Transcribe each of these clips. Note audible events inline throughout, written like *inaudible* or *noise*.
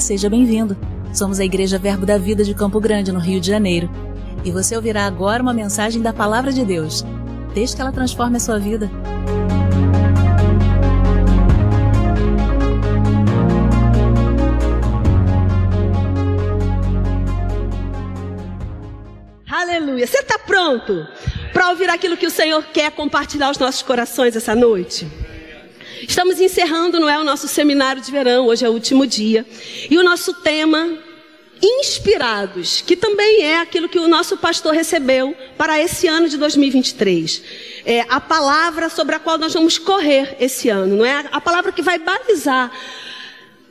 Seja bem-vindo. Somos a Igreja Verbo da Vida de Campo Grande, no Rio de Janeiro. E você ouvirá agora uma mensagem da Palavra de Deus. Desde que ela transforme a sua vida. Aleluia. Você está pronto para ouvir aquilo que o Senhor quer compartilhar aos nossos corações essa noite? Estamos encerrando, não é, o nosso seminário de verão, hoje é o último dia. E o nosso tema, inspirados, que também é aquilo que o nosso pastor recebeu para esse ano de 2023. É a palavra sobre a qual nós vamos correr esse ano, não é? A palavra que vai balizar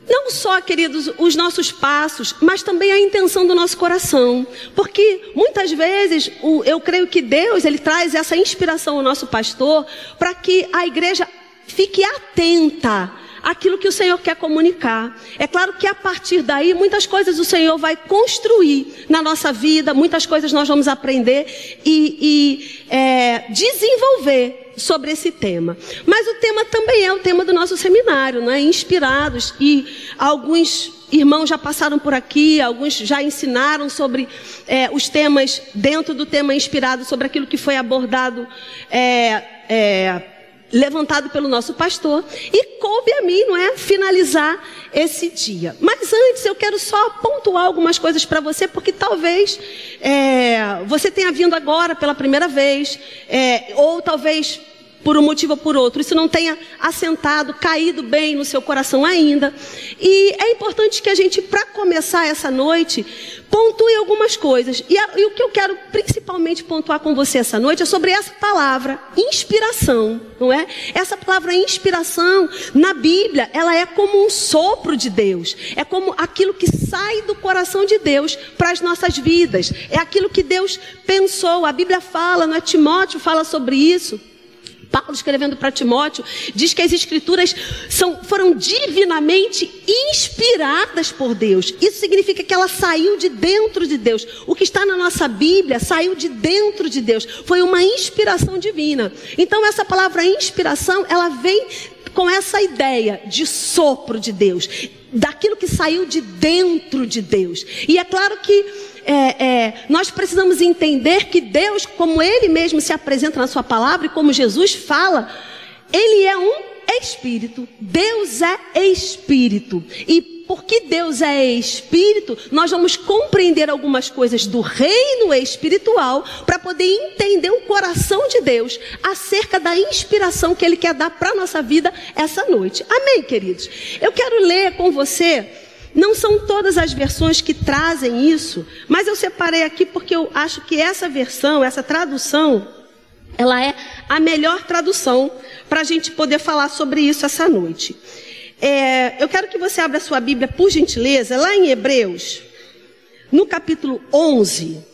não só, queridos, os nossos passos, mas também a intenção do nosso coração. Porque muitas vezes eu creio que Deus ele traz essa inspiração ao nosso pastor para que a igreja fique atenta àquilo que o Senhor quer comunicar. É claro que a partir daí, muitas coisas o Senhor vai construir na nossa vida, muitas coisas nós vamos aprender e, e é, desenvolver sobre esse tema. Mas o tema também é o tema do nosso seminário, não é? Inspirados e alguns irmãos já passaram por aqui, alguns já ensinaram sobre é, os temas dentro do tema inspirado, sobre aquilo que foi abordado. É, é, levantado pelo nosso pastor e coube a mim, não é, finalizar esse dia. Mas antes eu quero só pontuar algumas coisas para você, porque talvez é, você tenha vindo agora pela primeira vez, é, ou talvez por um motivo ou por outro, isso não tenha assentado, caído bem no seu coração ainda. E é importante que a gente, para começar essa noite, pontue algumas coisas. E, a, e, o que eu quero principalmente pontuar com você essa noite é sobre essa palavra, inspiração, não é? Essa palavra inspiração, na Bíblia, ela é como um sopro de Deus. É como aquilo que sai do coração de Deus para as nossas vidas. É aquilo que Deus pensou. A Bíblia fala, não é? Timóteo fala sobre isso. Paulo escrevendo para Timóteo, diz que as escrituras são, foram divinamente inspiradas por Deus. Isso significa que ela saiu de dentro de Deus. O que está na nossa Bíblia saiu de dentro de Deus. Foi uma inspiração divina. Então essa palavra inspiração, ela vem com essa ideia de sopro de Deus, daquilo que saiu de dentro de Deus. E é claro que é, é, nós precisamos entender que Deus, como Ele mesmo se apresenta na Sua palavra e como Jesus fala, Ele é um Espírito. Deus é Espírito. E porque Deus é Espírito, nós vamos compreender algumas coisas do reino espiritual para poder entender o coração de Deus acerca da inspiração que Ele quer dar para a nossa vida essa noite. Amém, queridos? Eu quero ler com você não são todas as versões que trazem isso, mas eu separei aqui porque eu acho que essa versão, essa tradução, ela é a melhor tradução para a gente poder falar sobre isso essa noite. É, eu quero que você abra sua Bíblia, por gentileza, lá em Hebreus, no capítulo 11,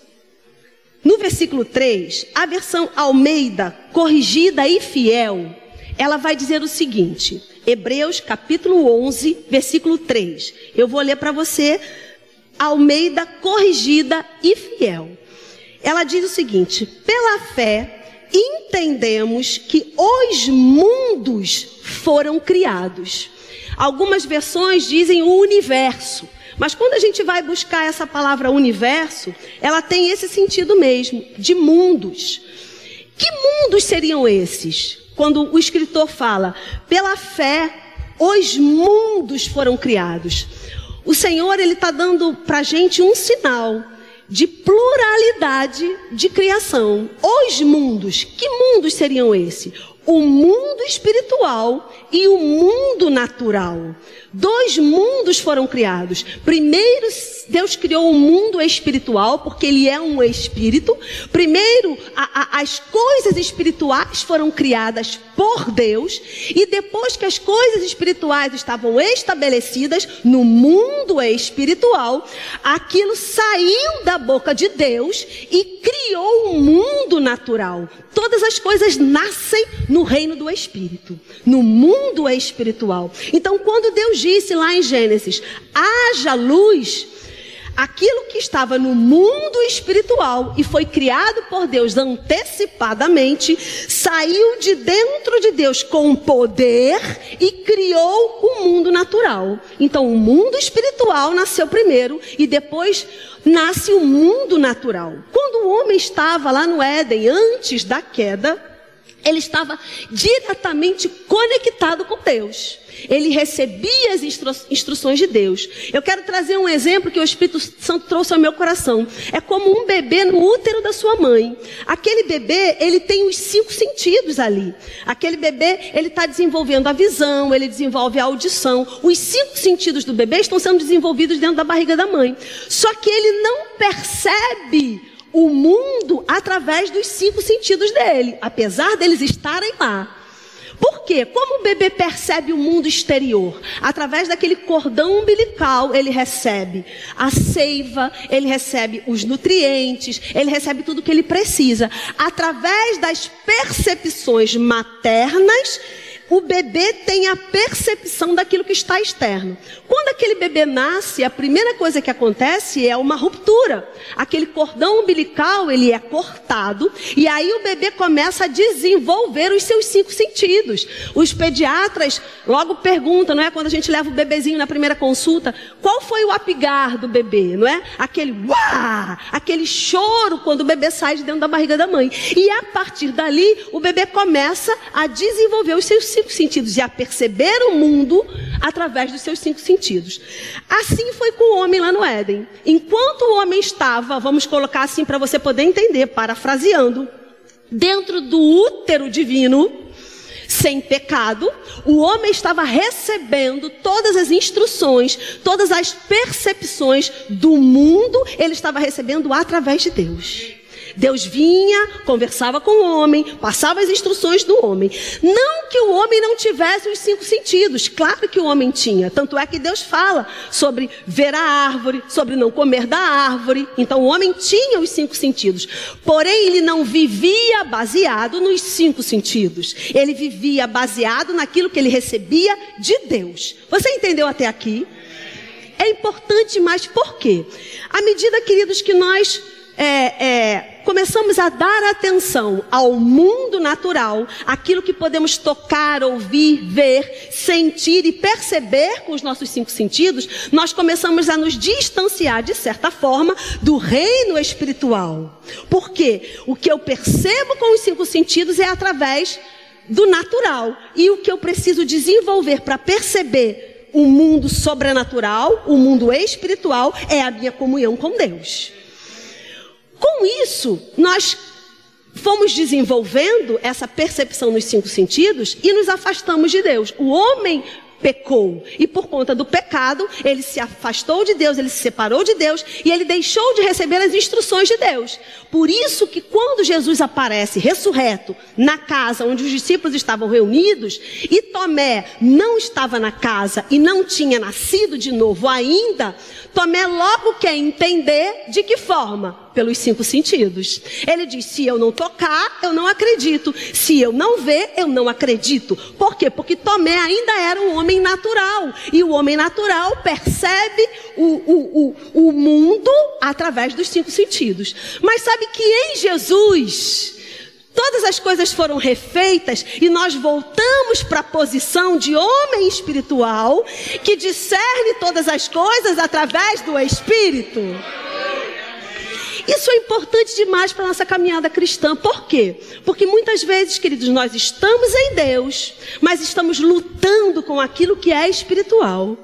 no versículo 3, a versão Almeida, corrigida e fiel, ela vai dizer o seguinte: Hebreus capítulo 11, versículo 3. Eu vou ler para você, Almeida corrigida e fiel. Ela diz o seguinte: pela fé entendemos que os mundos foram criados. Algumas versões dizem o universo. Mas quando a gente vai buscar essa palavra universo, ela tem esse sentido mesmo, de mundos. Que mundos seriam esses? Quando o escritor fala, pela fé, os mundos foram criados. O Senhor, Ele está dando para a gente um sinal de pluralidade de criação. Os mundos, que mundos seriam esses? O mundo espiritual e o mundo natural. Dois mundos foram criados. Primeiro, Deus criou o um mundo espiritual, porque Ele é um espírito. Primeiro, a, a, as coisas espirituais foram criadas por Deus. E depois que as coisas espirituais estavam estabelecidas no mundo espiritual, aquilo saiu da boca de Deus e criou um mundo natural. Todas as coisas nascem no reino do Espírito, no mundo espiritual. Então, quando Deus disse lá em Gênesis: haja luz, aquilo que estava no mundo espiritual e foi criado por Deus antecipadamente, saiu de dentro de Deus com poder e criou o mundo natural. Então, o mundo espiritual nasceu primeiro e depois nasce o mundo natural. Quando o homem estava lá no Éden, antes da queda, ele estava diretamente conectado com Deus. Ele recebia as instru instruções de Deus. Eu quero trazer um exemplo que o Espírito Santo trouxe ao meu coração. É como um bebê no útero da sua mãe. Aquele bebê, ele tem os cinco sentidos ali. Aquele bebê, ele está desenvolvendo a visão, ele desenvolve a audição. Os cinco sentidos do bebê estão sendo desenvolvidos dentro da barriga da mãe. Só que ele não percebe o mundo através dos cinco sentidos dele, apesar deles estarem lá. Por quê? Como o bebê percebe o mundo exterior? Através daquele cordão umbilical, ele recebe a seiva, ele recebe os nutrientes, ele recebe tudo o que ele precisa. Através das percepções maternas, o bebê tem a percepção daquilo que está externo. Quando aquele bebê nasce, a primeira coisa que acontece é uma ruptura. Aquele cordão umbilical, ele é cortado e aí o bebê começa a desenvolver os seus cinco sentidos. Os pediatras logo perguntam, não é? Quando a gente leva o bebezinho na primeira consulta, qual foi o apigar do bebê, não é? Aquele uá, aquele choro quando o bebê sai de dentro da barriga da mãe. E a partir dali, o bebê começa a desenvolver os seus cinco sentidos e a perceber o mundo através dos seus cinco sentidos. Assim foi com o homem lá no Éden. Enquanto o homem estava, vamos colocar assim para você poder entender, parafraseando, dentro do útero divino, sem pecado, o homem estava recebendo todas as instruções, todas as percepções do mundo, ele estava recebendo através de Deus. Deus vinha, conversava com o homem, passava as instruções do homem. Não que o homem não tivesse os cinco sentidos, claro que o homem tinha. Tanto é que Deus fala sobre ver a árvore, sobre não comer da árvore. Então o homem tinha os cinco sentidos. Porém, ele não vivia baseado nos cinco sentidos. Ele vivia baseado naquilo que ele recebia de Deus. Você entendeu até aqui? É importante, mas por quê? À medida, queridos, que nós é, é, começamos a dar atenção ao mundo natural, aquilo que podemos tocar, ouvir, ver, sentir e perceber com os nossos cinco sentidos, nós começamos a nos distanciar, de certa forma, do reino espiritual. Porque o que eu percebo com os cinco sentidos é através do natural. E o que eu preciso desenvolver para perceber o mundo sobrenatural, o mundo espiritual, é a minha comunhão com Deus. Com isso, nós fomos desenvolvendo essa percepção nos cinco sentidos e nos afastamos de Deus. O homem pecou. E por conta do pecado, ele se afastou de Deus, ele se separou de Deus e ele deixou de receber as instruções de Deus. Por isso que quando Jesus aparece ressurreto na casa onde os discípulos estavam reunidos e Tomé não estava na casa e não tinha nascido de novo ainda, Tomé logo quer entender de que forma? Pelos cinco sentidos. Ele diz: se eu não tocar, eu não acredito. Se eu não ver, eu não acredito. Por quê? Porque Tomé ainda era um homem natural. E o homem natural percebe o, o, o, o mundo através dos cinco sentidos. Mas sabe que em Jesus, Todas as coisas foram refeitas e nós voltamos para a posição de homem espiritual que discerne todas as coisas através do Espírito. Isso é importante demais para a nossa caminhada cristã. Por quê? Porque muitas vezes, queridos, nós estamos em Deus, mas estamos lutando com aquilo que é espiritual.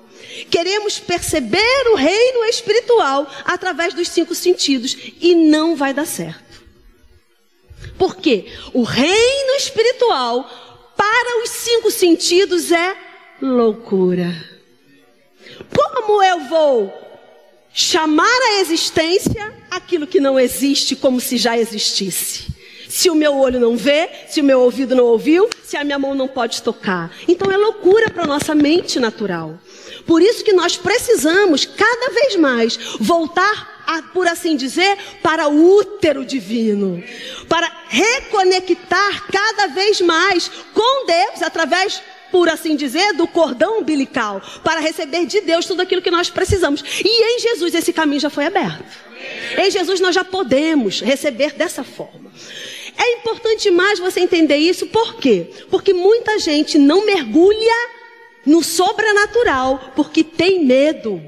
Queremos perceber o reino espiritual através dos cinco sentidos e não vai dar certo. Porque o reino espiritual, para os cinco sentidos, é loucura. Como eu vou chamar à existência aquilo que não existe como se já existisse? Se o meu olho não vê, se o meu ouvido não ouviu, se a minha mão não pode tocar. Então é loucura para a nossa mente natural. Por isso que nós precisamos cada vez mais voltar por assim dizer, para o útero divino, para reconectar cada vez mais com Deus através por assim dizer, do cordão umbilical, para receber de Deus tudo aquilo que nós precisamos. E em Jesus esse caminho já foi aberto. Em Jesus nós já podemos receber dessa forma. É importante mais você entender isso, por quê? Porque muita gente não mergulha no sobrenatural porque tem medo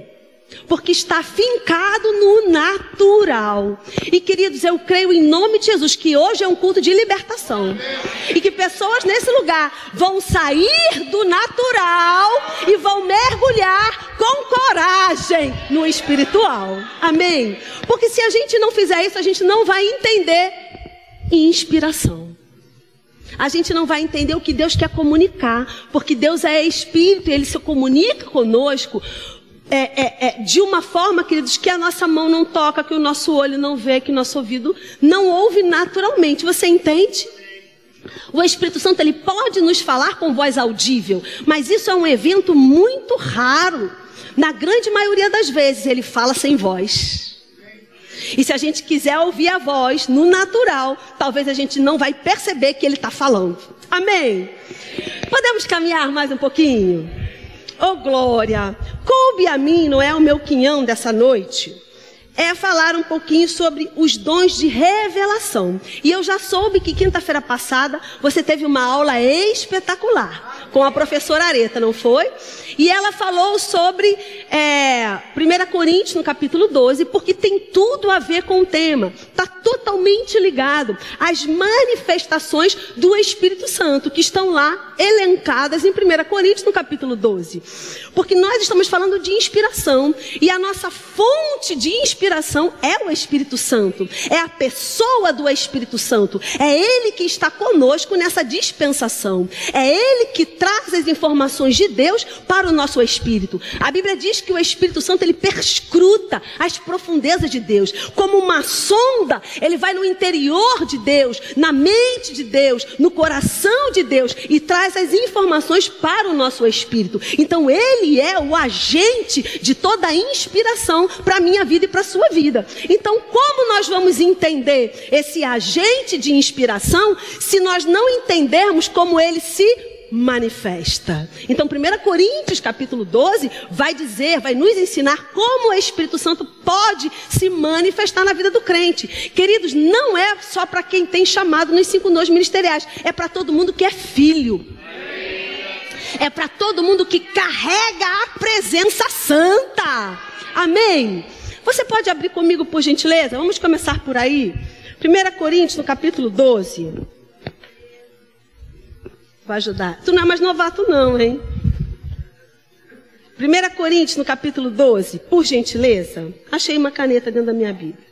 porque está fincado no natural. E queridos, eu creio em nome de Jesus que hoje é um culto de libertação. E que pessoas nesse lugar vão sair do natural e vão mergulhar com coragem no espiritual. Amém? Porque se a gente não fizer isso, a gente não vai entender inspiração. A gente não vai entender o que Deus quer comunicar, porque Deus é espírito e ele se comunica conosco é, é, é, de uma forma, queridos, que a nossa mão não toca, que o nosso olho não vê, que o nosso ouvido não ouve naturalmente. Você entende? O Espírito Santo ele pode nos falar com voz audível, mas isso é um evento muito raro. Na grande maioria das vezes ele fala sem voz. E se a gente quiser ouvir a voz no natural, talvez a gente não vai perceber que ele está falando. Amém? Podemos caminhar mais um pouquinho? Oh glória! Coube a mim, não é o meu quinhão dessa noite, é falar um pouquinho sobre os dons de revelação. E eu já soube que quinta-feira passada você teve uma aula espetacular com a professora Areta, não foi? E ela falou sobre é, 1 Coríntios, no capítulo 12, porque tem tudo a ver com o tema. Está totalmente ligado às manifestações do Espírito Santo, que estão lá elencadas em 1 Coríntios, no capítulo 12. Porque nós estamos falando de inspiração. E a nossa fonte de inspiração é o Espírito Santo. É a pessoa do Espírito Santo. É Ele que está conosco nessa dispensação. É Ele que traz as informações de Deus para o nosso espírito. A Bíblia diz que o Espírito Santo ele perscruta as profundezas de Deus, como uma sonda, ele vai no interior de Deus, na mente de Deus, no coração de Deus e traz as informações para o nosso espírito. Então ele é o agente de toda a inspiração para a minha vida e para a sua vida. Então, como nós vamos entender esse agente de inspiração se nós não entendermos como ele se manifesta. Então, 1 Coríntios, capítulo 12, vai dizer, vai nos ensinar como o Espírito Santo pode se manifestar na vida do crente. Queridos, não é só para quem tem chamado nos cinco dons ministeriais, é para todo mundo que é filho. É para todo mundo que carrega a presença santa. Amém? Você pode abrir comigo, por gentileza? Vamos começar por aí. 1 Coríntios, no capítulo 12 para ajudar. Tu não é mais novato, não, hein? 1 Coríntios, no capítulo 12, por gentileza, achei uma caneta dentro da minha Bíblia.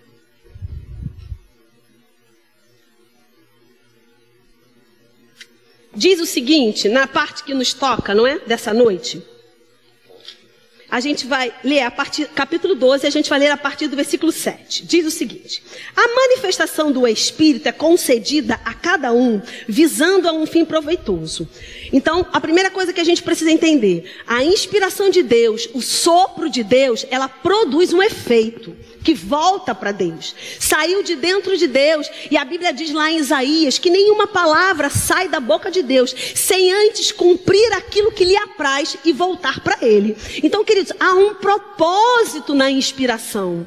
Diz o seguinte, na parte que nos toca, não é? Dessa noite a gente vai ler a partir, capítulo 12, a gente vai ler a partir do versículo 7. Diz o seguinte: A manifestação do Espírito é concedida a cada um, visando a um fim proveitoso. Então, a primeira coisa que a gente precisa entender, a inspiração de Deus, o sopro de Deus, ela produz um efeito que volta para Deus. Saiu de dentro de Deus. E a Bíblia diz lá em Isaías que nenhuma palavra sai da boca de Deus sem antes cumprir aquilo que lhe apraz e voltar para Ele. Então, queridos, há um propósito na inspiração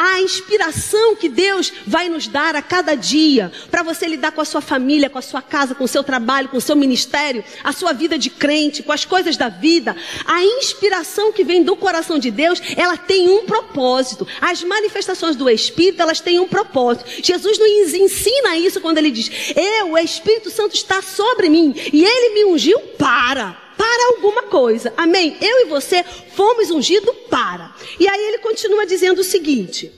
a inspiração que Deus vai nos dar a cada dia para você lidar com a sua família, com a sua casa, com o seu trabalho, com o seu ministério, a sua vida de crente, com as coisas da vida. A inspiração que vem do coração de Deus, ela tem um propósito. As manifestações do Espírito, elas têm um propósito. Jesus nos ensina isso quando ele diz: Eu, o Espírito Santo está sobre mim e ele me ungiu para para alguma coisa. Amém? Eu e você fomos ungidos para. E aí ele continua dizendo o seguinte: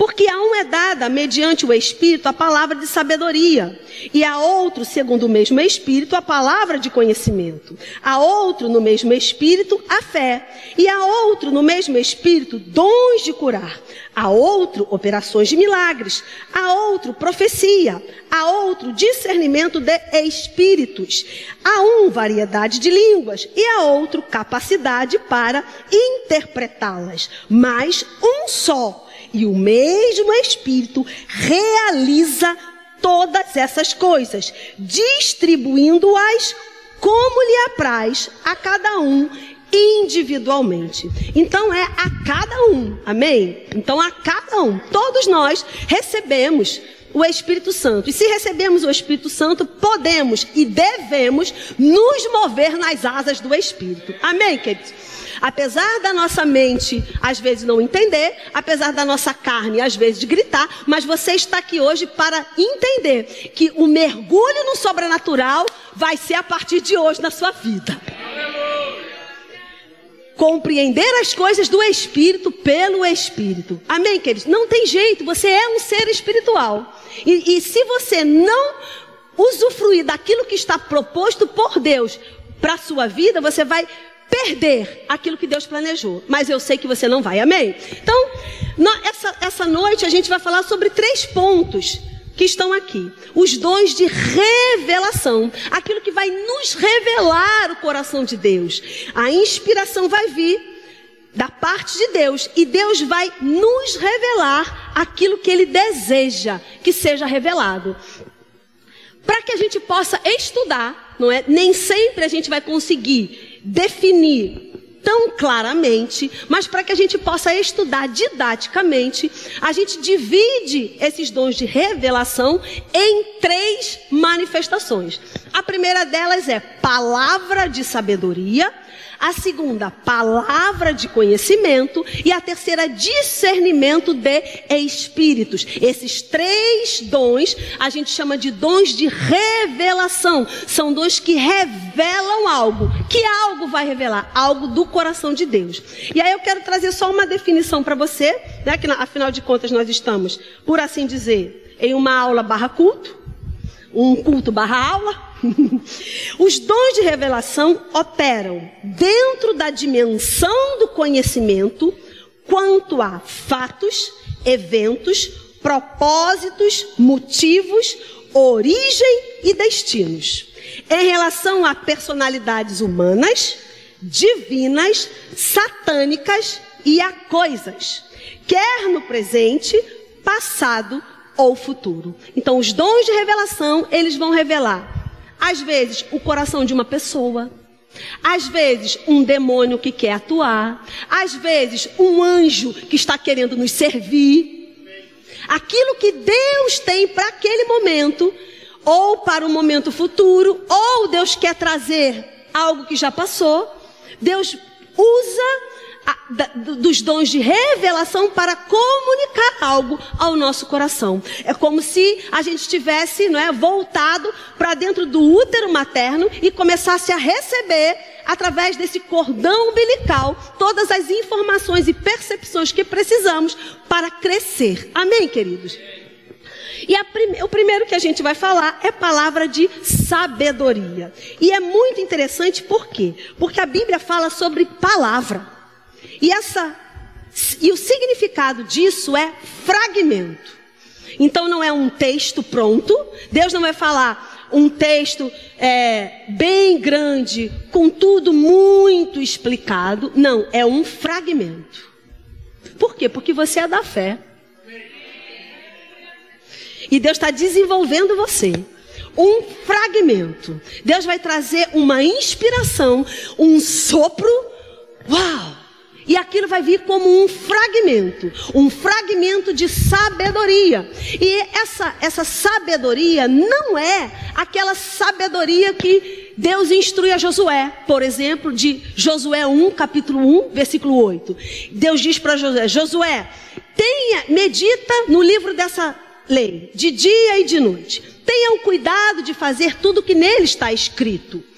porque a um é dada, mediante o Espírito, a palavra de sabedoria, e a outro, segundo o mesmo Espírito, a palavra de conhecimento. A outro, no mesmo Espírito, a fé. E a outro, no mesmo Espírito, dons de curar. A outro, operações de milagres. A outro, profecia. A outro, discernimento de espíritos. A um, variedade de línguas. E a outro, capacidade para interpretá-las. Mas um só. E o mesmo Espírito realiza todas essas coisas, distribuindo-as como lhe apraz a cada um individualmente. Então é a cada um, amém? Então a cada um, todos nós recebemos o Espírito Santo. E se recebemos o Espírito Santo, podemos e devemos nos mover nas asas do Espírito. Amém, queridos? Apesar da nossa mente às vezes não entender, apesar da nossa carne às vezes gritar, mas você está aqui hoje para entender que o mergulho no sobrenatural vai ser a partir de hoje na sua vida compreender as coisas do Espírito pelo Espírito. Amém, queridos? Não tem jeito, você é um ser espiritual. E, e se você não usufruir daquilo que está proposto por Deus para a sua vida, você vai perder aquilo que Deus planejou. Mas eu sei que você não vai, amém? Então, essa, essa noite a gente vai falar sobre três pontos que estão aqui. Os dons de revelação, aquilo que vai nos revelar o coração de Deus. A inspiração vai vir da parte de Deus e Deus vai nos revelar aquilo que ele deseja que seja revelado. Para que a gente possa estudar, não é? Nem sempre a gente vai conseguir definir tão claramente, mas para que a gente possa estudar didaticamente, a gente divide esses dons de revelação em três manifestações. A primeira delas é palavra de sabedoria, a segunda, palavra de conhecimento. E a terceira, discernimento de espíritos. Esses três dons a gente chama de dons de revelação. São dons que revelam algo. Que algo vai revelar? Algo do coração de Deus. E aí eu quero trazer só uma definição para você, né? Que afinal de contas nós estamos, por assim dizer, em uma aula barra culto. Um culto barra aula. *laughs* Os dons de revelação operam dentro da dimensão do conhecimento quanto a fatos, eventos, propósitos, motivos, origem e destinos. Em relação a personalidades humanas, divinas, satânicas e a coisas, quer no presente, passado ou futuro. Então, os dons de revelação, eles vão revelar às vezes, o coração de uma pessoa. Às vezes, um demônio que quer atuar. Às vezes, um anjo que está querendo nos servir. Aquilo que Deus tem para aquele momento, ou para o momento futuro, ou Deus quer trazer algo que já passou. Deus usa dos dons de revelação para comunicar algo ao nosso coração. É como se a gente tivesse, não é, voltado para dentro do útero materno e começasse a receber através desse cordão umbilical todas as informações e percepções que precisamos para crescer. Amém, queridos. E prime... o primeiro que a gente vai falar é palavra de sabedoria. E é muito interessante por quê? Porque a Bíblia fala sobre palavra. E essa e o significado disso é fragmento. Então não é um texto pronto. Deus não vai falar um texto é, bem grande, com tudo muito explicado. Não, é um fragmento. Por quê? Porque você é da fé. E Deus está desenvolvendo você. Um fragmento. Deus vai trazer uma inspiração, um sopro. Uau! E aquilo vai vir como um fragmento, um fragmento de sabedoria. E essa, essa sabedoria não é aquela sabedoria que Deus instrui a Josué, por exemplo, de Josué 1, capítulo 1, versículo 8. Deus diz para Josué: Josué, tenha, medita no livro dessa lei, de dia e de noite. Tenha o cuidado de fazer tudo o que nele está escrito.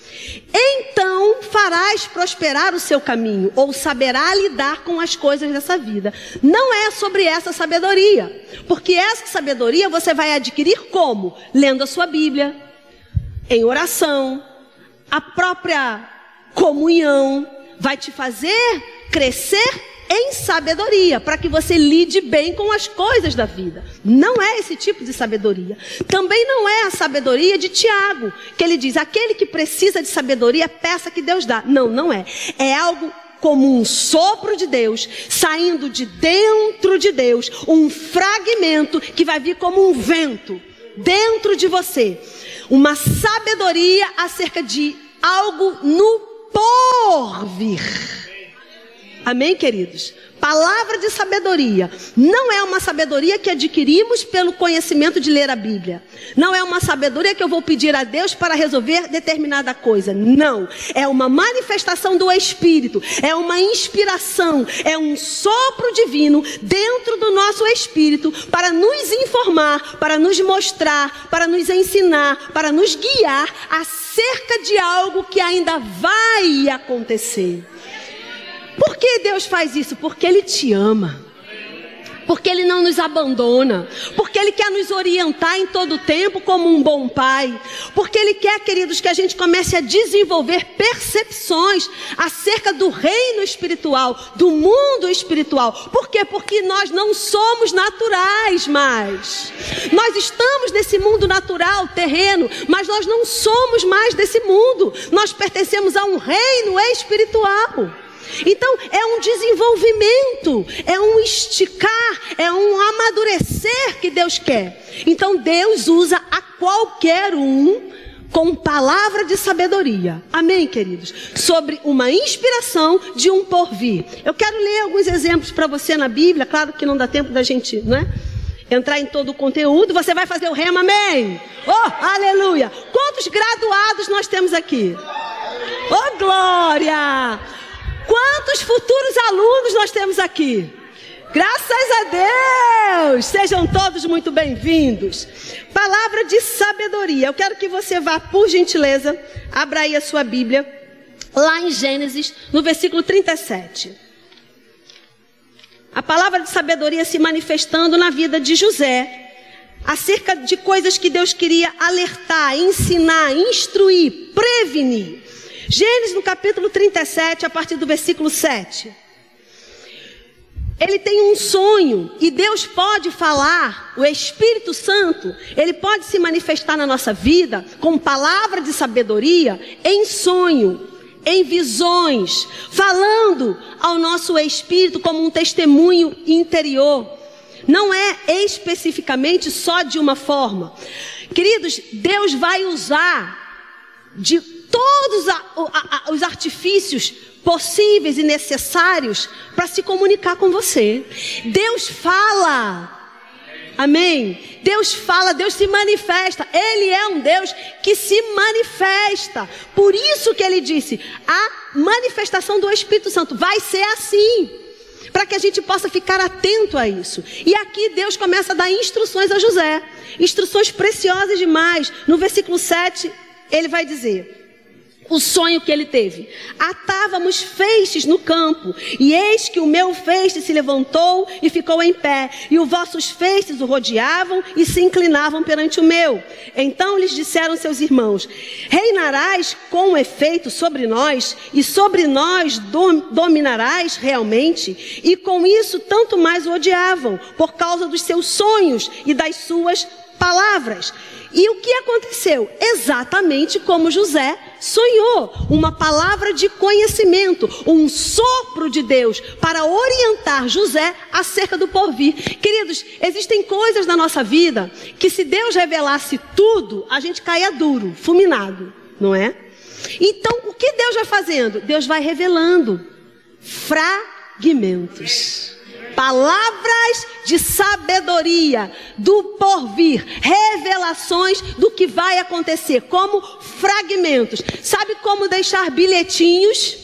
Então farás prosperar o seu caminho, ou saberá lidar com as coisas dessa vida. Não é sobre essa sabedoria, porque essa sabedoria você vai adquirir como? Lendo a sua Bíblia, em oração, a própria comunhão vai te fazer crescer em sabedoria, para que você lide bem com as coisas da vida. Não é esse tipo de sabedoria. Também não é a sabedoria de Tiago, que ele diz: aquele que precisa de sabedoria, peça que Deus dá. Não, não é. É algo como um sopro de Deus, saindo de dentro de Deus, um fragmento que vai vir como um vento dentro de você. Uma sabedoria acerca de algo no porvir. Amém, queridos? Palavra de sabedoria. Não é uma sabedoria que adquirimos pelo conhecimento de ler a Bíblia. Não é uma sabedoria que eu vou pedir a Deus para resolver determinada coisa. Não. É uma manifestação do Espírito. É uma inspiração. É um sopro divino dentro do nosso espírito para nos informar, para nos mostrar, para nos ensinar, para nos guiar acerca de algo que ainda vai acontecer. Por que Deus faz isso? Porque Ele te ama. Porque Ele não nos abandona. Porque Ele quer nos orientar em todo o tempo como um bom pai. Porque Ele quer, queridos, que a gente comece a desenvolver percepções acerca do reino espiritual, do mundo espiritual. Por quê? Porque nós não somos naturais mais. Nós estamos nesse mundo natural, terreno, mas nós não somos mais desse mundo. Nós pertencemos a um reino espiritual. Então, é um desenvolvimento, é um esticar, é um amadurecer que Deus quer. Então, Deus usa a qualquer um com palavra de sabedoria. Amém, queridos? Sobre uma inspiração de um porvir. Eu quero ler alguns exemplos para você na Bíblia. Claro que não dá tempo da gente, não é? Entrar em todo o conteúdo. Você vai fazer o rema, amém? Oh, aleluia! Quantos graduados nós temos aqui? Oh, glória! Quantos futuros alunos nós temos aqui? Graças a Deus! Sejam todos muito bem-vindos. Palavra de sabedoria. Eu quero que você vá, por gentileza, abra aí a sua Bíblia, lá em Gênesis, no versículo 37. A palavra de sabedoria se manifestando na vida de José, acerca de coisas que Deus queria alertar, ensinar, instruir, prevenir. Gênesis no capítulo 37, a partir do versículo 7. Ele tem um sonho e Deus pode falar, o Espírito Santo, ele pode se manifestar na nossa vida com palavra de sabedoria em sonho, em visões, falando ao nosso espírito como um testemunho interior. Não é especificamente só de uma forma. Queridos, Deus vai usar de todos a, a, a, os artifícios possíveis e necessários para se comunicar com você. Deus fala. Amém? Deus fala, Deus se manifesta. Ele é um Deus que se manifesta. Por isso que ele disse: a manifestação do Espírito Santo vai ser assim. Para que a gente possa ficar atento a isso. E aqui Deus começa a dar instruções a José. Instruções preciosas demais. No versículo 7, ele vai dizer: o sonho que ele teve. Atávamos feixes no campo, e eis que o meu feixe se levantou e ficou em pé, e os vossos feixes o rodeavam e se inclinavam perante o meu. Então lhes disseram seus irmãos: Reinarás com efeito sobre nós, e sobre nós dominarás realmente? E com isso tanto mais o odiavam, por causa dos seus sonhos e das suas palavras. E o que aconteceu? Exatamente como José sonhou. Uma palavra de conhecimento, um sopro de Deus para orientar José acerca do porvir. Queridos, existem coisas na nossa vida que se Deus revelasse tudo, a gente caia duro, fulminado, não é? Então, o que Deus vai fazendo? Deus vai revelando fragmentos palavras de sabedoria do porvir, revelações do que vai acontecer, como fragmentos. Sabe como deixar bilhetinhos?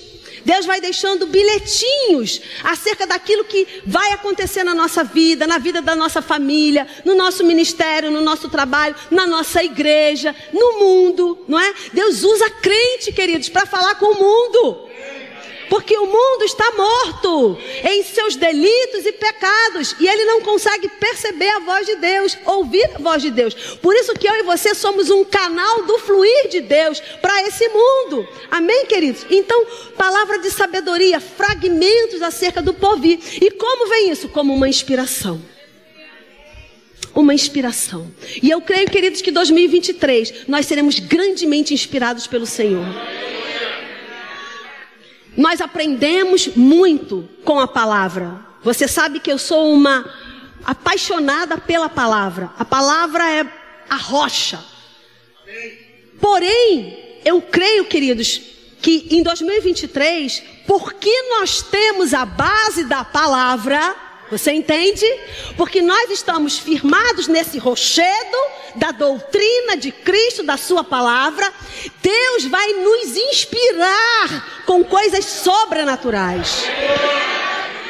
Deus vai deixando bilhetinhos acerca daquilo que vai acontecer na nossa vida, na vida da nossa família, no nosso ministério, no nosso trabalho, na nossa igreja, no mundo, não é? Deus usa crente, queridos, para falar com o mundo. Porque o mundo está morto em seus delitos e pecados. E ele não consegue perceber a voz de Deus, ouvir a voz de Deus. Por isso que eu e você somos um canal do fluir de Deus para esse mundo. Amém, queridos? Então, palavra de sabedoria, fragmentos acerca do povir. E como vem isso? Como uma inspiração uma inspiração. E eu creio, queridos, que 2023 nós seremos grandemente inspirados pelo Senhor. Nós aprendemos muito com a palavra. Você sabe que eu sou uma apaixonada pela palavra. A palavra é a rocha. Porém, eu creio, queridos, que em 2023, porque nós temos a base da palavra, você entende? Porque nós estamos firmados nesse rochedo da doutrina de Cristo, da Sua palavra. Deus vai nos inspirar com coisas sobrenaturais.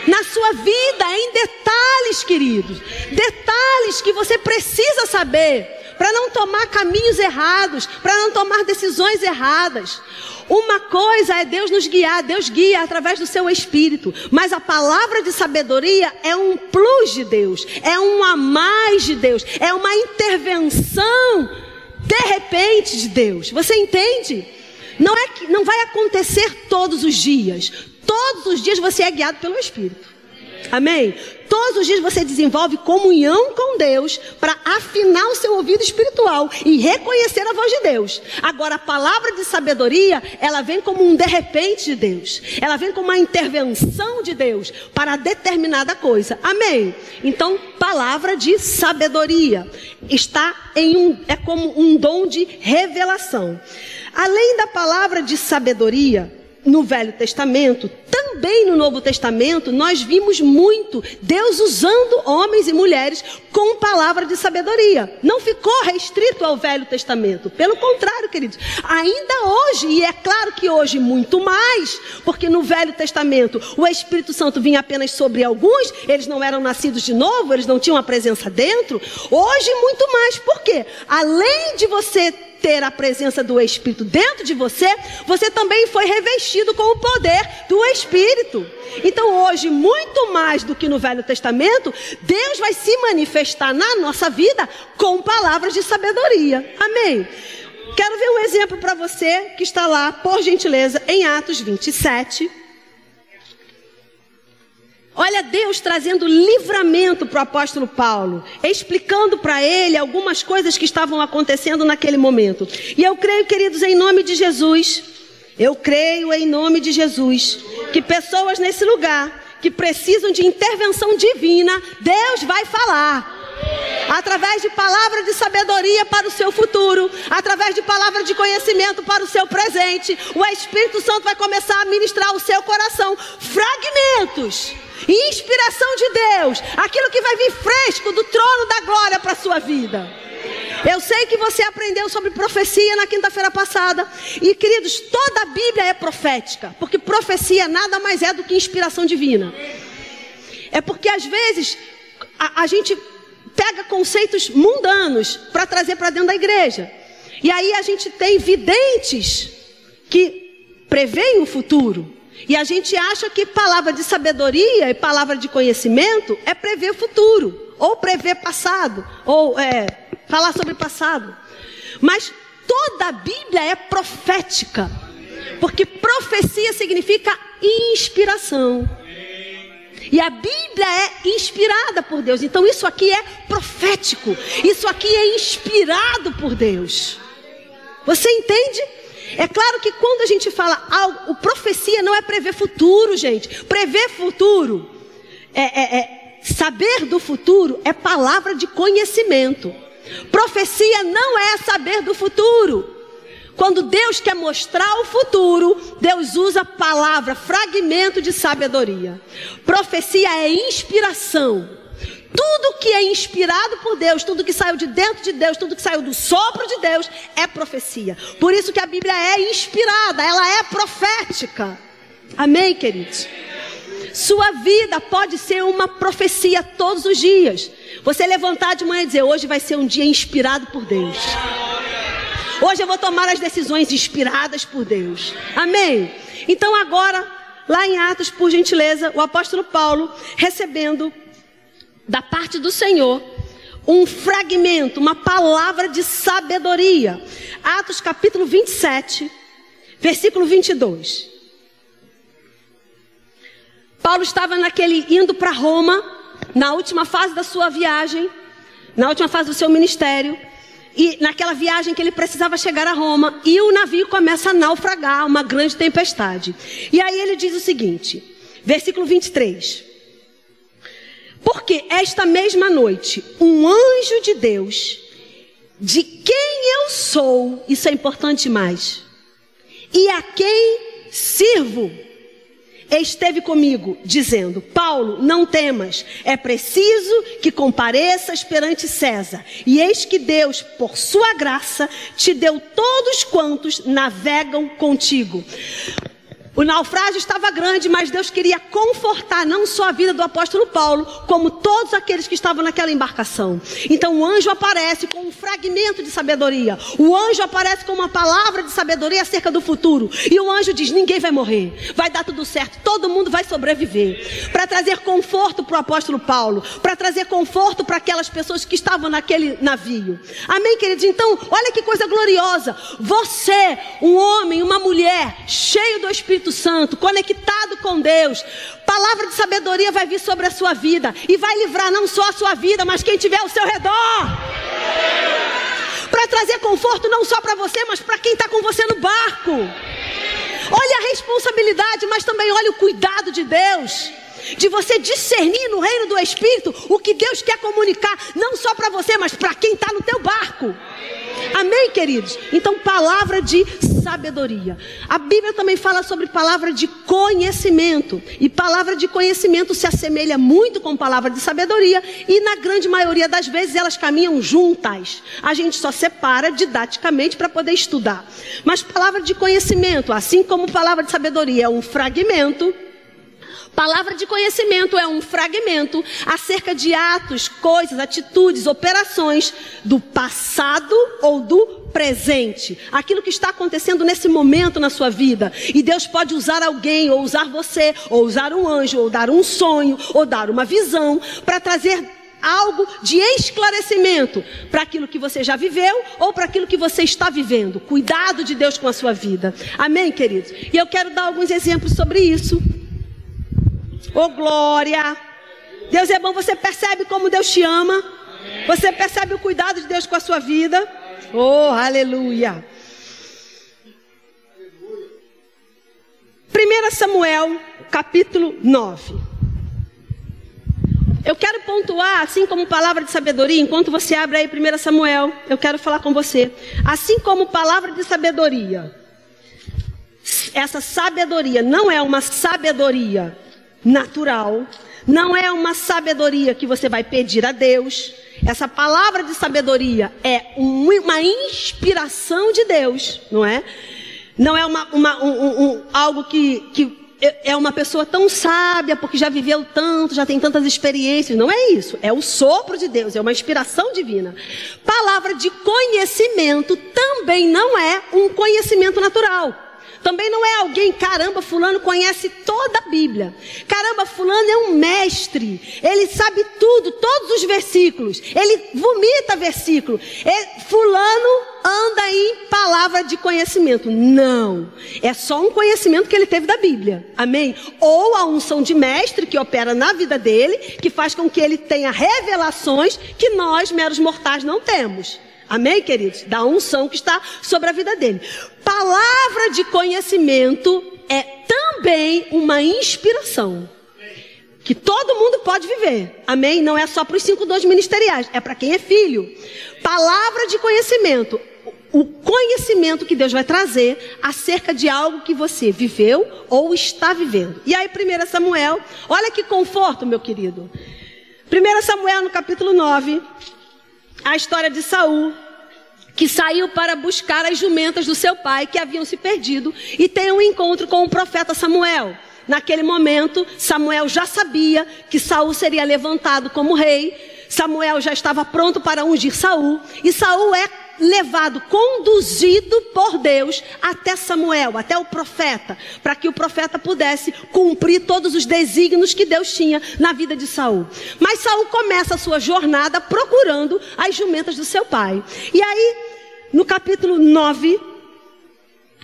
Na sua vida, em detalhes, queridos. Detalhes que você precisa saber para não tomar caminhos errados, para não tomar decisões erradas. Uma coisa é Deus nos guiar, Deus guia através do seu espírito, mas a palavra de sabedoria é um plus de Deus, é um a mais de Deus, é uma intervenção de repente de Deus. Você entende? Não é que não vai acontecer todos os dias. Todos os dias você é guiado pelo espírito. Amém? Todos os dias você desenvolve comunhão com Deus para afinar o seu ouvido espiritual e reconhecer a voz de Deus. Agora, a palavra de sabedoria, ela vem como um de repente de Deus. Ela vem como uma intervenção de Deus para determinada coisa. Amém? Então, palavra de sabedoria está em um, é como um dom de revelação. Além da palavra de sabedoria, no Velho Testamento, também no Novo Testamento, nós vimos muito Deus usando homens e mulheres com palavra de sabedoria. Não ficou restrito ao Velho Testamento. Pelo contrário, queridos, ainda hoje, e é claro que hoje muito mais, porque no Velho Testamento o Espírito Santo vinha apenas sobre alguns, eles não eram nascidos de novo, eles não tinham a presença dentro. Hoje, muito mais. Por quê? Além de você ter a presença do Espírito dentro de você, você também foi revestido com o poder do Espírito. Então, hoje, muito mais do que no Velho Testamento, Deus vai se manifestar na nossa vida com palavras de sabedoria. Amém? Quero ver um exemplo para você que está lá, por gentileza, em Atos 27. Olha Deus trazendo livramento para o apóstolo Paulo, explicando para ele algumas coisas que estavam acontecendo naquele momento. E eu creio, queridos, em nome de Jesus, eu creio em nome de Jesus, que pessoas nesse lugar que precisam de intervenção divina, Deus vai falar através de palavra de sabedoria para o seu futuro, através de palavra de conhecimento para o seu presente, o Espírito Santo vai começar a ministrar o seu coração fragmentos inspiração de Deus, aquilo que vai vir fresco do trono da glória para a sua vida. Eu sei que você aprendeu sobre profecia na quinta-feira passada. E queridos, toda a Bíblia é profética, porque profecia nada mais é do que inspiração divina. É porque às vezes a, a gente pega conceitos mundanos para trazer para dentro da igreja. E aí a gente tem videntes que preveem o futuro. E a gente acha que palavra de sabedoria e palavra de conhecimento é prever futuro, ou prever passado, ou é, falar sobre passado. Mas toda a Bíblia é profética, porque profecia significa inspiração. E a Bíblia é inspirada por Deus. Então isso aqui é profético. Isso aqui é inspirado por Deus. Você entende? É claro que quando a gente fala algo, o profecia não é prever futuro, gente. Prever futuro, é, é, é saber do futuro é palavra de conhecimento. Profecia não é saber do futuro. Quando Deus quer mostrar o futuro, Deus usa palavra, fragmento de sabedoria. Profecia é inspiração. Tudo que é inspirado por Deus, tudo que saiu de dentro de Deus, tudo que saiu do sopro de Deus é profecia. Por isso que a Bíblia é inspirada, ela é profética. Amém, queridos? Sua vida pode ser uma profecia todos os dias. Você levantar de manhã e dizer: Hoje vai ser um dia inspirado por Deus. Hoje eu vou tomar as decisões inspiradas por Deus. Amém? Então, agora, lá em Atos, por gentileza, o apóstolo Paulo recebendo da parte do Senhor um fragmento, uma palavra de sabedoria. Atos capítulo 27, versículo 22. Paulo estava naquele indo para Roma, na última fase da sua viagem, na última fase do seu ministério, e naquela viagem que ele precisava chegar a Roma, e o navio começa a naufragar, uma grande tempestade. E aí ele diz o seguinte, versículo 23. Porque esta mesma noite, um anjo de Deus, de quem eu sou, isso é importante mais. e a quem sirvo esteve comigo, dizendo: Paulo, não temas, é preciso que compareças perante César. E eis que Deus, por sua graça, te deu todos quantos navegam contigo. O naufrágio estava grande, mas Deus queria confortar não só a vida do apóstolo Paulo, como todos aqueles que estavam naquela embarcação. Então o anjo aparece com um fragmento de sabedoria. O anjo aparece com uma palavra de sabedoria acerca do futuro. E o anjo diz: ninguém vai morrer, vai dar tudo certo, todo mundo vai sobreviver. Para trazer conforto para o apóstolo Paulo, para trazer conforto para aquelas pessoas que estavam naquele navio. Amém, queridos? Então, olha que coisa gloriosa. Você, um homem, uma mulher, cheio do Espírito Espírito Santo, conectado com Deus, palavra de sabedoria vai vir sobre a sua vida e vai livrar não só a sua vida, mas quem tiver ao seu redor. Para trazer conforto não só para você, mas para quem está com você no barco. Olha a responsabilidade, mas também olha o cuidado de Deus de você discernir no reino do Espírito o que Deus quer comunicar, não só para você, mas para quem está no teu barco. Amém, queridos? Então, palavra de sabedoria. A Bíblia também fala sobre palavra de conhecimento. E palavra de conhecimento se assemelha muito com palavra de sabedoria. E na grande maioria das vezes elas caminham juntas. A gente só separa didaticamente para poder estudar. Mas palavra de conhecimento, assim como palavra de sabedoria é um fragmento Palavra de conhecimento é um fragmento acerca de atos, coisas, atitudes, operações do passado ou do presente. Aquilo que está acontecendo nesse momento na sua vida. E Deus pode usar alguém, ou usar você, ou usar um anjo, ou dar um sonho, ou dar uma visão, para trazer algo de esclarecimento para aquilo que você já viveu ou para aquilo que você está vivendo. Cuidado de Deus com a sua vida. Amém, queridos? E eu quero dar alguns exemplos sobre isso. Oh glória! Deus é bom, você percebe como Deus te ama? Você percebe o cuidado de Deus com a sua vida? Oh, aleluia! 1 Samuel, capítulo 9. Eu quero pontuar, assim como palavra de sabedoria, enquanto você abre aí 1 Samuel, eu quero falar com você. Assim como palavra de sabedoria, essa sabedoria não é uma sabedoria natural, não é uma sabedoria que você vai pedir a Deus. Essa palavra de sabedoria é uma inspiração de Deus, não é? Não é uma, uma um, um, algo que, que é uma pessoa tão sábia porque já viveu tanto, já tem tantas experiências. Não é isso. É o sopro de Deus, é uma inspiração divina. Palavra de conhecimento também não é um conhecimento natural. Também não é alguém, caramba, fulano conhece toda a Bíblia. Caramba, fulano é um mestre. Ele sabe tudo, todos os versículos. Ele vomita versículo. Fulano anda em palavra de conhecimento. Não. É só um conhecimento que ele teve da Bíblia. Amém? Ou a unção de mestre que opera na vida dele, que faz com que ele tenha revelações que nós, meros mortais, não temos. Amém, queridos? Da unção que está sobre a vida dele. Palavra de conhecimento é também uma inspiração. Que todo mundo pode viver. Amém? Não é só para os cinco dons ministeriais, é para quem é filho. Palavra de conhecimento. O conhecimento que Deus vai trazer acerca de algo que você viveu ou está vivendo. E aí, 1 Samuel, olha que conforto, meu querido. 1 Samuel, no capítulo 9, a história de Saul, que saiu para buscar as jumentas do seu pai que haviam se perdido e tem um encontro com o profeta Samuel. Naquele momento, Samuel já sabia que Saul seria levantado como rei. Samuel já estava pronto para ungir Saul e Saul é levado, conduzido por Deus até Samuel, até o profeta, para que o profeta pudesse cumprir todos os desígnios que Deus tinha na vida de Saul. Mas Saul começa a sua jornada procurando as jumentas do seu pai. E aí, no capítulo 9,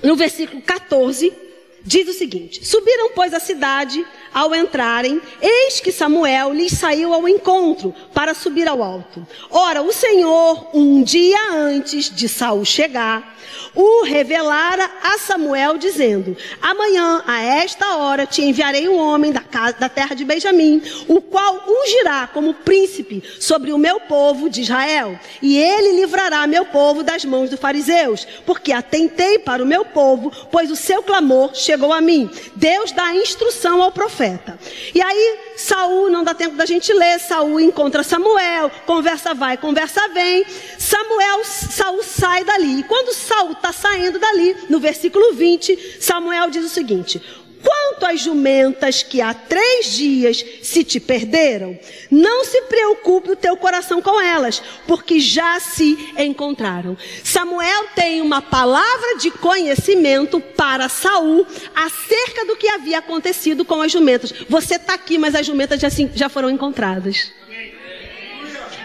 no versículo 14, diz o seguinte: Subiram, pois, a cidade ao entrarem, eis que Samuel lhes saiu ao encontro para subir ao alto. Ora, o Senhor, um dia antes de Saul chegar, o revelara a Samuel, dizendo: Amanhã, a esta hora, te enviarei um homem da, casa, da terra de Benjamim, o qual ungirá como príncipe sobre o meu povo de Israel, e ele livrará meu povo das mãos dos fariseus, porque atentei para o meu povo, pois o seu clamor chegou a mim. Deus dá instrução ao profeta. E aí, Saul, não dá tempo da gente ler, Saul encontra Samuel, conversa vai, conversa vem. Samuel, Saul sai dali. E quando Saul está saindo dali, no versículo 20, Samuel diz o seguinte: Quanto às jumentas que há três dias se te perderam, não se preocupe o teu coração com elas, porque já se encontraram. Samuel tem uma palavra de conhecimento para Saul acerca do que havia acontecido com as jumentas. Você está aqui, mas as jumentas já, já foram encontradas.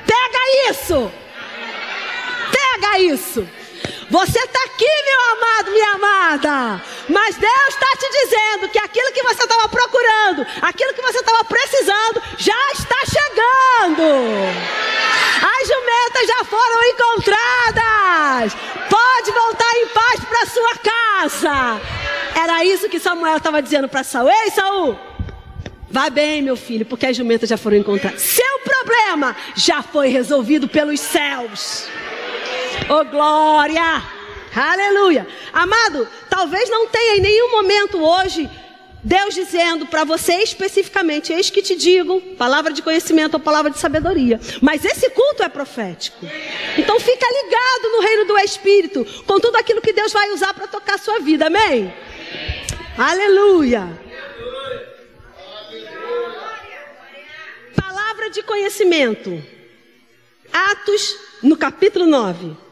Pega isso! Pega isso! Você está aqui, meu amado, minha amada. Mas Deus está te dizendo que aquilo que você estava procurando, aquilo que você estava precisando, já está chegando. As jumentas já foram encontradas. Pode voltar em paz para sua casa. Era isso que Samuel estava dizendo para Saul. Ei, Saul, Vá bem, meu filho, porque as jumentas já foram encontradas. Seu problema já foi resolvido pelos céus. Oh, glória! Aleluia! Amado, talvez não tenha em nenhum momento hoje Deus dizendo para você especificamente, eis que te digo, palavra de conhecimento ou palavra de sabedoria. Mas esse culto é profético. Então fica ligado no reino do Espírito, com tudo aquilo que Deus vai usar para tocar a sua vida. Amém? Aleluia. Palavra de conhecimento. Atos, no capítulo 9.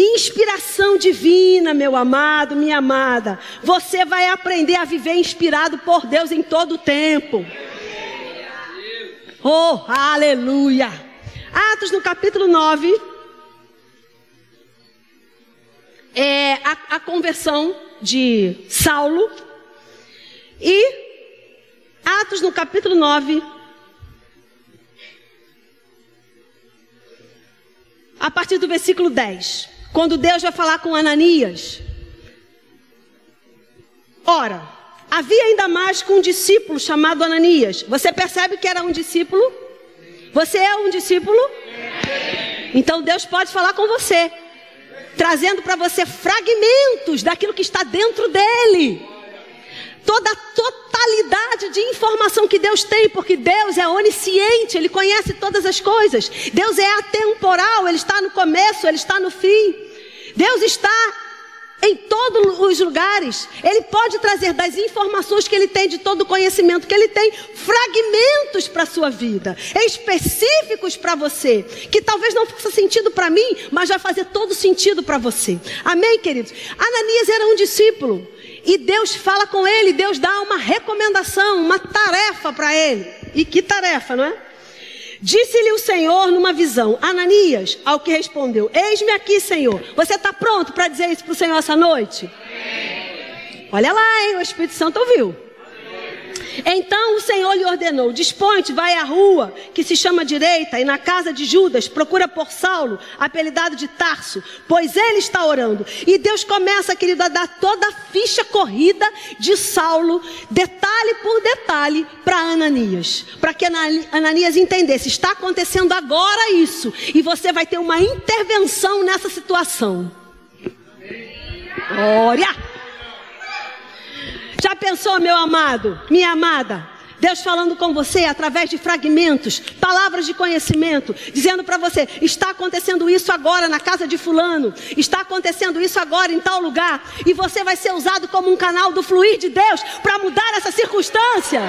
Inspiração divina, meu amado, minha amada. Você vai aprender a viver inspirado por Deus em todo o tempo. Oh, aleluia. Atos no capítulo 9. É a, a conversão de Saulo. E Atos no capítulo 9. A partir do versículo 10. Quando Deus vai falar com Ananias. Ora, havia ainda mais com um discípulo chamado Ananias. Você percebe que era um discípulo? Você é um discípulo? Então Deus pode falar com você, trazendo para você fragmentos daquilo que está dentro dele toda a totalidade de informação que Deus tem, porque Deus é onisciente, Ele conhece todas as coisas. Deus é atemporal, Ele está no começo, Ele está no fim. Deus está em todos os lugares. Ele pode trazer das informações que ele tem, de todo o conhecimento que ele tem, fragmentos para a sua vida, específicos para você, que talvez não faça sentido para mim, mas vai fazer todo sentido para você. Amém, queridos? Ananias era um discípulo. E Deus fala com ele, Deus dá uma recomendação, uma tarefa para ele. E que tarefa, não é? Disse-lhe o Senhor numa visão, Ananias, ao que respondeu: Eis-me aqui, Senhor. Você está pronto para dizer isso para o Senhor essa noite? Olha lá, hein? O Espírito Santo ouviu. Então o Senhor lhe ordenou: Dispõe-te, vai à rua, que se chama direita, e na casa de Judas, procura por Saulo, apelidado de Tarso, pois ele está orando. E Deus começa, querido, a dar toda a ficha corrida de Saulo, detalhe por detalhe, para Ananias. Para que Ananias entendesse: está acontecendo agora isso, e você vai ter uma intervenção nessa situação. Glória! Já pensou, meu amado, minha amada? Deus falando com você através de fragmentos, palavras de conhecimento, dizendo para você: está acontecendo isso agora na casa de Fulano, está acontecendo isso agora em tal lugar, e você vai ser usado como um canal do fluir de Deus para mudar essa circunstância.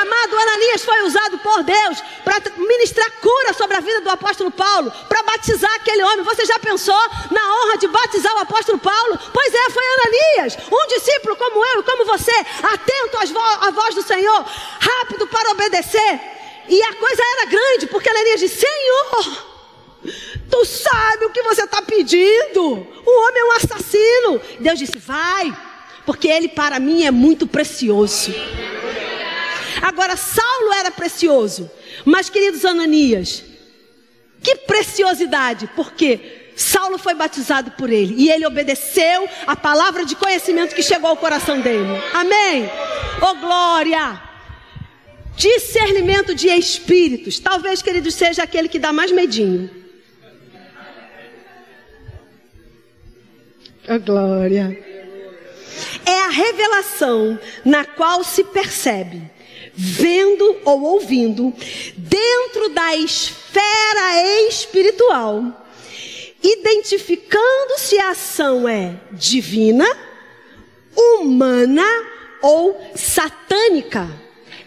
Amado Ananias foi usado por Deus para ministrar cura sobre a vida do apóstolo Paulo, para batizar aquele homem. Você já pensou na honra de batizar o apóstolo Paulo? Pois é, foi Ananias, um discípulo como eu e como você, atento à voz do Senhor rápido para obedecer. E a coisa era grande, porque Ananias disse: Senhor, tu sabe o que você está pedindo. O homem é um assassino. Deus disse: Vai, porque ele para mim é muito precioso. Agora, Saulo era precioso, mas queridos Ananias, que preciosidade, porque Saulo foi batizado por ele e ele obedeceu a palavra de conhecimento que chegou ao coração dele. Amém. Oh glória! Discernimento de espíritos. Talvez, querido, seja aquele que dá mais medinho. Oh glória! É a revelação na qual se percebe vendo ou ouvindo, dentro da esfera espiritual, identificando se a ação é divina, humana ou satânica.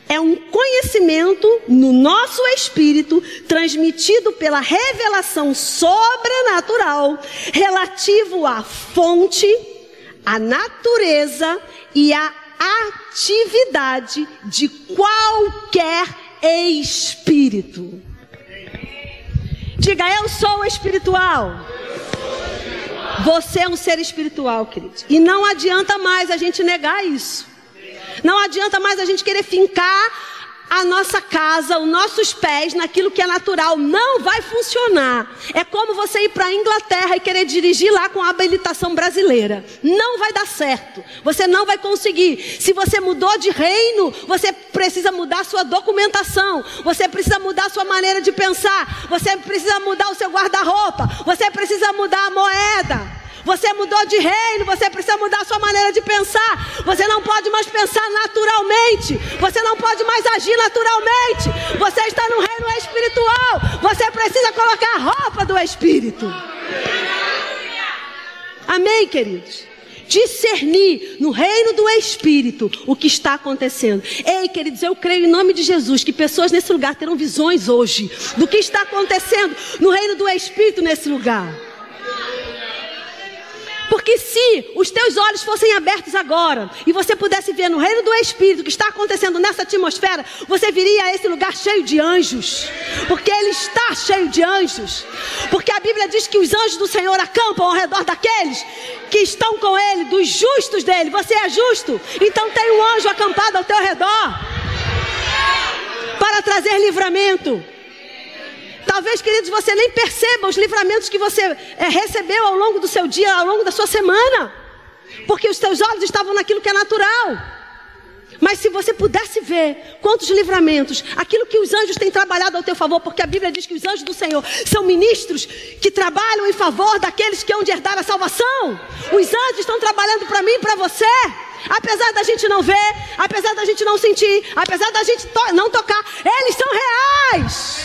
É um conhecimento no nosso espírito, transmitido pela revelação sobrenatural, relativo à fonte, à natureza e à atividade de qualquer espírito. Diga, eu sou espiritual. Você é um ser espiritual, querido. E não adianta mais a gente negar isso. Não adianta mais a gente querer fincar a nossa casa, os nossos pés naquilo que é natural. Não vai funcionar. É como você ir para a Inglaterra e querer dirigir lá com a habilitação brasileira. Não vai dar certo. Você não vai conseguir. Se você mudou de reino, você precisa mudar sua documentação. Você precisa mudar sua maneira de pensar. Você precisa mudar o seu guarda-roupa. Você precisa mudar a moeda. Você mudou de reino, você precisa mudar a sua maneira de pensar. Você não pode mais pensar naturalmente. Você não pode mais agir naturalmente. Você está no reino espiritual. Você precisa colocar a roupa do Espírito. Amém, queridos? discernir no reino do Espírito o que está acontecendo. Ei, queridos, eu creio em nome de Jesus que pessoas nesse lugar terão visões hoje do que está acontecendo no reino do Espírito nesse lugar. Porque se os teus olhos fossem abertos agora e você pudesse ver no reino do Espírito que está acontecendo nessa atmosfera, você viria a esse lugar cheio de anjos. Porque ele está cheio de anjos. Porque a Bíblia diz que os anjos do Senhor acampam ao redor daqueles que estão com ele, dos justos dele. Você é justo, então tem um anjo acampado ao teu redor para trazer livramento. Talvez, queridos, você nem perceba os livramentos que você é, recebeu ao longo do seu dia, ao longo da sua semana, porque os teus olhos estavam naquilo que é natural. Mas se você pudesse ver quantos livramentos, aquilo que os anjos têm trabalhado ao teu favor, porque a Bíblia diz que os anjos do Senhor são ministros que trabalham em favor daqueles que hão de herdar a salvação. Os anjos estão trabalhando para mim e para você. Apesar da gente não ver, apesar da gente não sentir, apesar da gente to não tocar, eles são reais.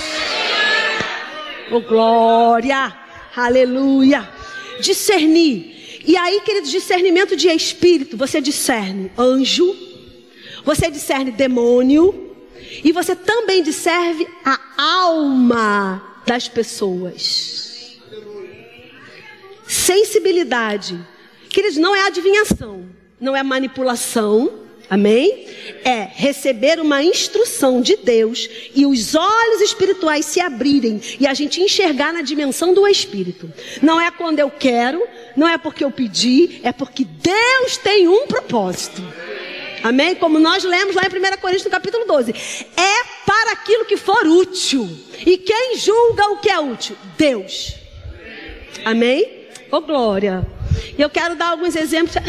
Oh glória, aleluia. Discernir. E aí, querido, discernimento de espírito, você discerne anjo, você discerne demônio, e você também discerne a alma das pessoas. Sensibilidade. Queridos, não é adivinhação não é manipulação, amém? É receber uma instrução de Deus e os olhos espirituais se abrirem e a gente enxergar na dimensão do Espírito. Não é quando eu quero, não é porque eu pedi, é porque Deus tem um propósito. Amém? Como nós lemos lá em 1 Coríntios no capítulo 12. É para aquilo que for útil. E quem julga o que é útil? Deus. Amém? Ô oh, glória. E eu quero dar alguns exemplos. *laughs*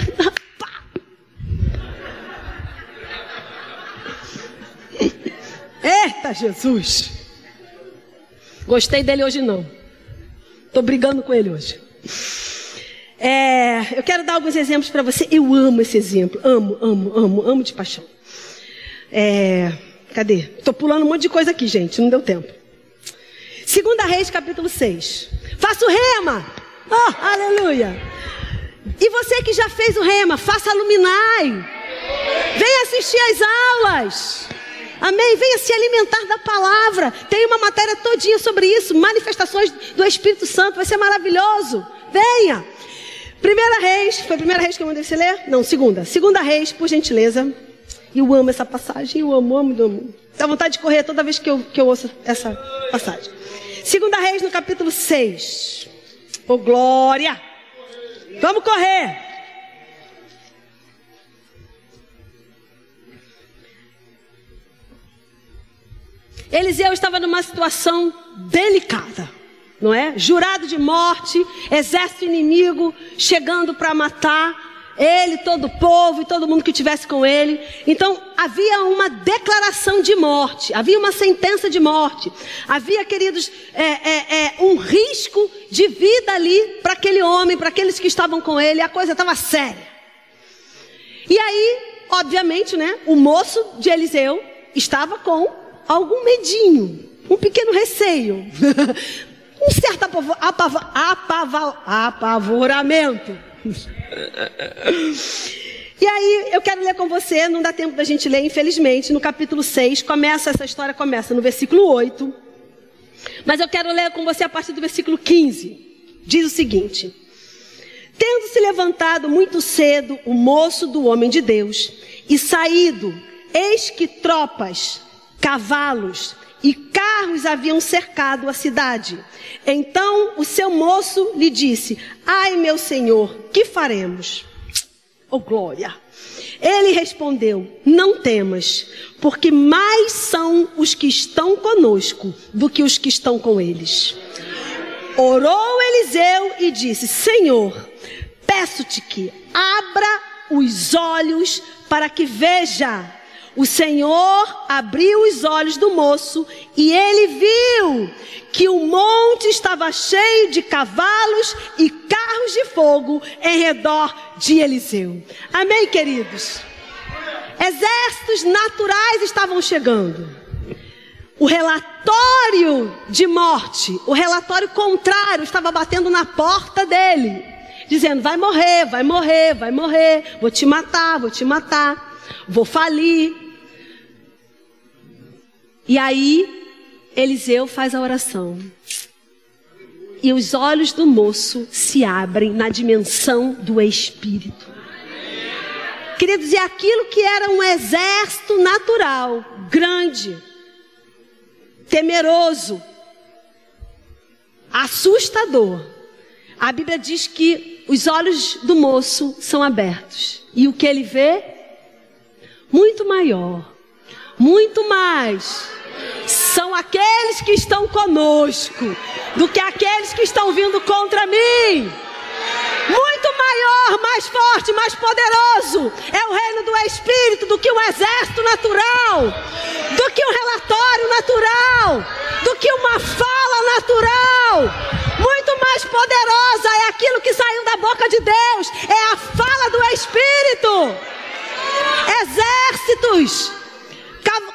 Eita Jesus! Gostei dele hoje não. Estou brigando com ele hoje. É, eu quero dar alguns exemplos para você. Eu amo esse exemplo. Amo, amo, amo, amo de paixão. É, cadê? Estou pulando um monte de coisa aqui, gente. Não deu tempo. Segunda Reis, capítulo 6. Faça o rema. Oh, aleluia. E você que já fez o rema, faça luminai. Venha assistir às aulas. Amém? Venha se alimentar da palavra. Tem uma matéria todinha sobre isso. Manifestações do Espírito Santo. Vai ser maravilhoso. Venha. Primeira Reis. Foi a primeira Reis que eu mandei você ler? Não, segunda. Segunda Reis, por gentileza. Eu amo essa passagem. Eu amo, amo, amo. Dá vontade de correr toda vez que eu, que eu ouço essa passagem. Segunda Reis, no capítulo 6. Oh, glória! Vamos correr! Eliseu estava numa situação delicada. Não é? Jurado de morte, exército inimigo chegando para matar ele, todo o povo e todo mundo que estivesse com ele. Então havia uma declaração de morte, havia uma sentença de morte, havia, queridos, é, é, é, um risco de vida ali para aquele homem, para aqueles que estavam com ele. A coisa estava séria. E aí, obviamente, né? O moço de Eliseu estava com algum medinho, um pequeno receio. *laughs* um certo apavoramento. *laughs* E aí, eu quero ler com você, não dá tempo da gente ler, infelizmente, no capítulo 6, começa, essa história começa no versículo 8, mas eu quero ler com você a partir do versículo 15. Diz o seguinte: Tendo se levantado muito cedo o moço do homem de Deus e saído, eis que tropas, cavalos e carros haviam cercado a cidade. Então o seu moço lhe disse: Ai, meu senhor, que faremos? Oh, glória! Ele respondeu: Não temas, porque mais são os que estão conosco do que os que estão com eles. Orou Eliseu e disse: Senhor, peço-te que abra os olhos para que veja. O Senhor abriu os olhos do moço e ele viu que o monte estava cheio de cavalos e carros de fogo em redor de Eliseu. Amém, queridos? Exércitos naturais estavam chegando. O relatório de morte, o relatório contrário estava batendo na porta dele, dizendo: vai morrer, vai morrer, vai morrer, vou te matar, vou te matar, vou falir. E aí, Eliseu faz a oração. E os olhos do moço se abrem na dimensão do Espírito. Queridos, e aquilo que era um exército natural, grande, temeroso, assustador. A Bíblia diz que os olhos do moço são abertos. E o que ele vê? Muito maior, muito mais são aqueles que estão conosco do que aqueles que estão vindo contra mim. Muito maior, mais forte, mais poderoso é o reino do Espírito do que um exército natural, do que um relatório natural, do que uma fala natural. Muito mais poderosa é aquilo que saiu da boca de Deus, é a fala do Espírito. Exércitos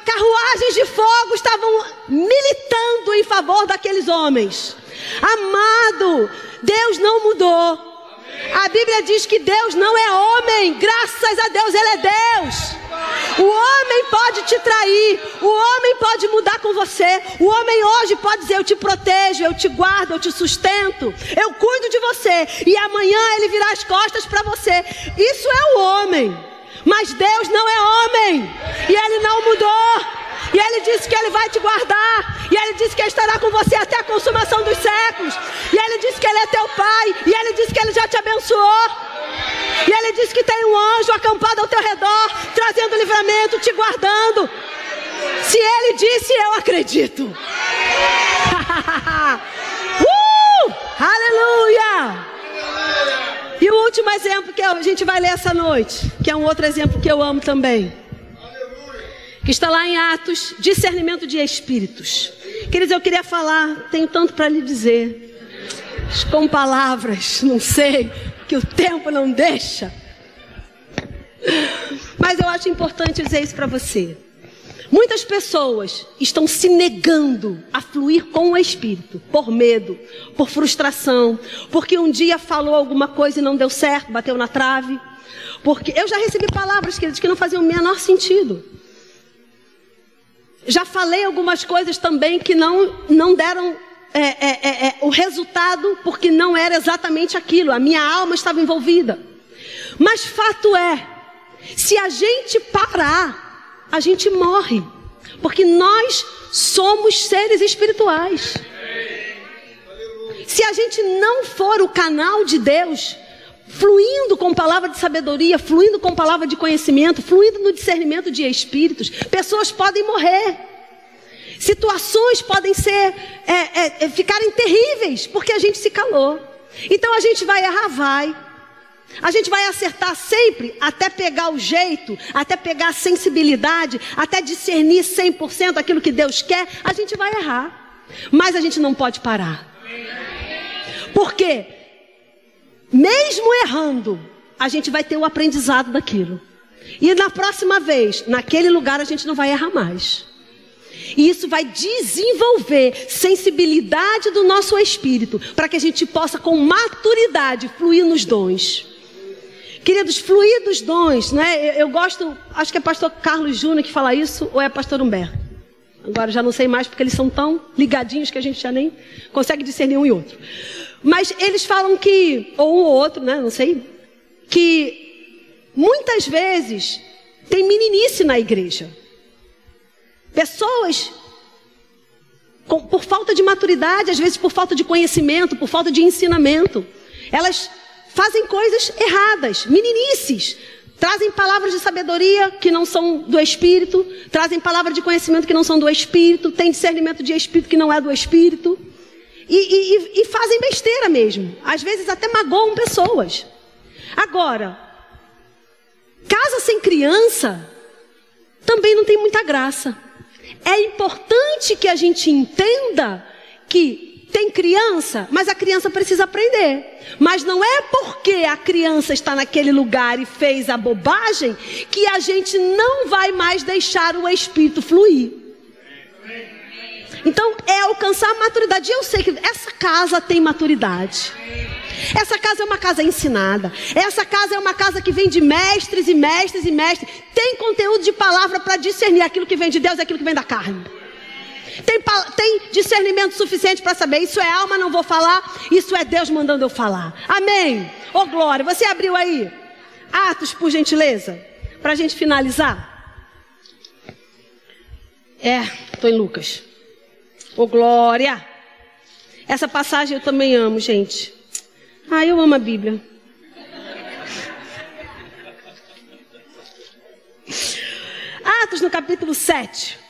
carruagens de fogo estavam militando em favor daqueles homens. Amado, Deus não mudou. A Bíblia diz que Deus não é homem, graças a Deus Ele é Deus. O homem pode te trair, o homem pode mudar com você. O homem hoje pode dizer: Eu te protejo, eu te guardo, eu te sustento, eu cuido de você. E amanhã ele virá as costas para você. Isso é o homem. Mas Deus não é homem. E Ele não mudou. E Ele disse que Ele vai te guardar. E Ele disse que Ele estará com você até a consumação dos séculos. E Ele disse que Ele é teu Pai. E Ele disse que Ele já te abençoou. E Ele disse que tem um anjo acampado ao teu redor, trazendo livramento, te guardando. Se Ele disse, eu acredito. *laughs* uh! Aleluia! E o último exemplo que a gente vai ler essa noite, que é um outro exemplo que eu amo também. Que está lá em Atos, discernimento de espíritos. Queridos, eu queria falar, tenho tanto para lhe dizer. Com palavras, não sei, que o tempo não deixa. Mas eu acho importante dizer isso para você. Muitas pessoas estão se negando a fluir com o Espírito, por medo, por frustração, porque um dia falou alguma coisa e não deu certo, bateu na trave. Porque eu já recebi palavras, queridos, que não faziam o menor sentido. Já falei algumas coisas também que não, não deram é, é, é, é o resultado, porque não era exatamente aquilo, a minha alma estava envolvida. Mas fato é, se a gente parar a gente morre. Porque nós somos seres espirituais. Se a gente não for o canal de Deus, fluindo com palavra de sabedoria, fluindo com palavra de conhecimento, fluindo no discernimento de espíritos, pessoas podem morrer. Situações podem ser, é, é, ficarem terríveis, porque a gente se calou. Então a gente vai errar, vai. A gente vai acertar sempre, até pegar o jeito, até pegar a sensibilidade, até discernir 100% aquilo que Deus quer, a gente vai errar. Mas a gente não pode parar. Por quê? Mesmo errando, a gente vai ter o aprendizado daquilo. E na próxima vez, naquele lugar, a gente não vai errar mais. E isso vai desenvolver sensibilidade do nosso espírito, para que a gente possa, com maturidade, fluir nos dons. Queridos, fluir dos dons, né? Eu, eu gosto, acho que é pastor Carlos Júnior que fala isso, ou é pastor Humberto? Agora já não sei mais, porque eles são tão ligadinhos que a gente já nem consegue discernir um e outro. Mas eles falam que, ou um ou outro, né? Não sei, que muitas vezes tem meninice na igreja. Pessoas com, por falta de maturidade, às vezes por falta de conhecimento, por falta de ensinamento, elas fazem coisas erradas, meninices, trazem palavras de sabedoria que não são do Espírito, trazem palavras de conhecimento que não são do Espírito, têm discernimento de Espírito que não é do Espírito, e, e, e fazem besteira mesmo, às vezes até magoam pessoas. Agora, casa sem criança também não tem muita graça. É importante que a gente entenda que tem criança, mas a criança precisa aprender. Mas não é porque a criança está naquele lugar e fez a bobagem que a gente não vai mais deixar o espírito fluir. Então é alcançar a maturidade. E eu sei que essa casa tem maturidade. Essa casa é uma casa ensinada. Essa casa é uma casa que vem de mestres e mestres e mestres. Tem conteúdo de palavra para discernir aquilo que vem de Deus e aquilo que vem da carne. Tem, tem discernimento suficiente para saber. Isso é alma, não vou falar. Isso é Deus mandando eu falar. Amém. Ô oh, glória. Você abriu aí? Atos, por gentileza. Para a gente finalizar. É, estou em Lucas. Ô oh, glória. Essa passagem eu também amo, gente. Ah, eu amo a Bíblia. Atos no capítulo 7.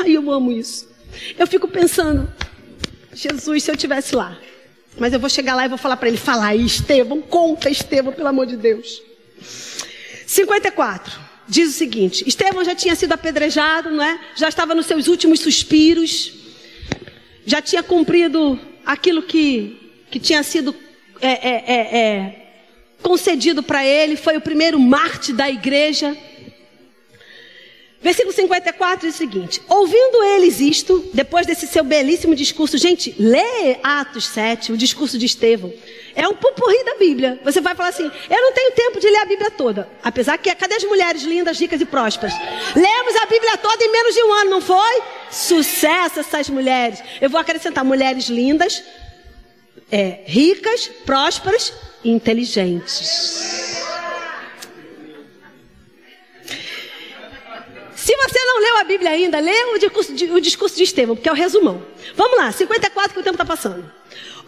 Ai, eu amo isso. Eu fico pensando, Jesus, se eu tivesse lá. Mas eu vou chegar lá e vou falar para ele, fala aí, Estevão, conta Estevão, pelo amor de Deus. 54. Diz o seguinte: Estevão já tinha sido apedrejado, não é? Já estava nos seus últimos suspiros. Já tinha cumprido aquilo que, que tinha sido é, é, é, é, concedido para ele, foi o primeiro mártir da igreja. Versículo 54 diz o seguinte: Ouvindo eles isto, depois desse seu belíssimo discurso, gente, lê Atos 7, o discurso de Estevão. É um pupurri da Bíblia. Você vai falar assim: Eu não tenho tempo de ler a Bíblia toda. Apesar que, cadê as mulheres lindas, ricas e prósperas? Lemos a Bíblia toda em menos de um ano, não foi? Sucesso essas mulheres. Eu vou acrescentar mulheres lindas, é, ricas, prósperas e inteligentes. Não leu a Bíblia ainda, lê o discurso de, o discurso de Estevão, porque é o resumão. Vamos lá, 54 que o tempo está passando.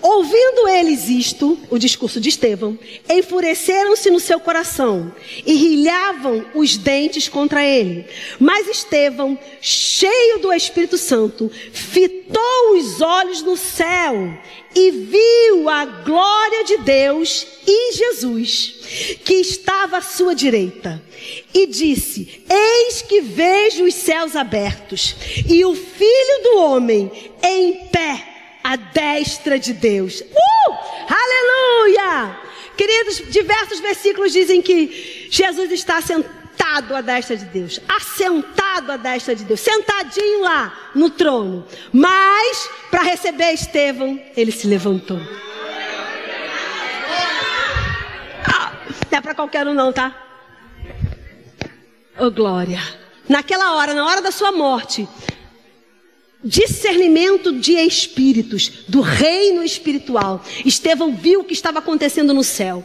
Ouvindo eles isto, o discurso de Estevão, enfureceram-se no seu coração e rilhavam os dentes contra ele. Mas Estevão, cheio do Espírito Santo, fitou os olhos no céu e viu a glória de Deus e Jesus, que estava à sua direita, e disse: Eis que vejo os céus abertos e o filho do homem em pé à destra de Deus. Uh! Aleluia! Queridos, diversos versículos dizem que Jesus está sentado à destra de Deus, assentado à destra de Deus, sentadinho lá no trono. Mas, para receber Estevão, ele se levantou. Ah, não é para qualquer um, não, tá? Oh, glória. Naquela hora, na hora da sua morte, discernimento de espíritos, do reino espiritual. Estevão viu o que estava acontecendo no céu.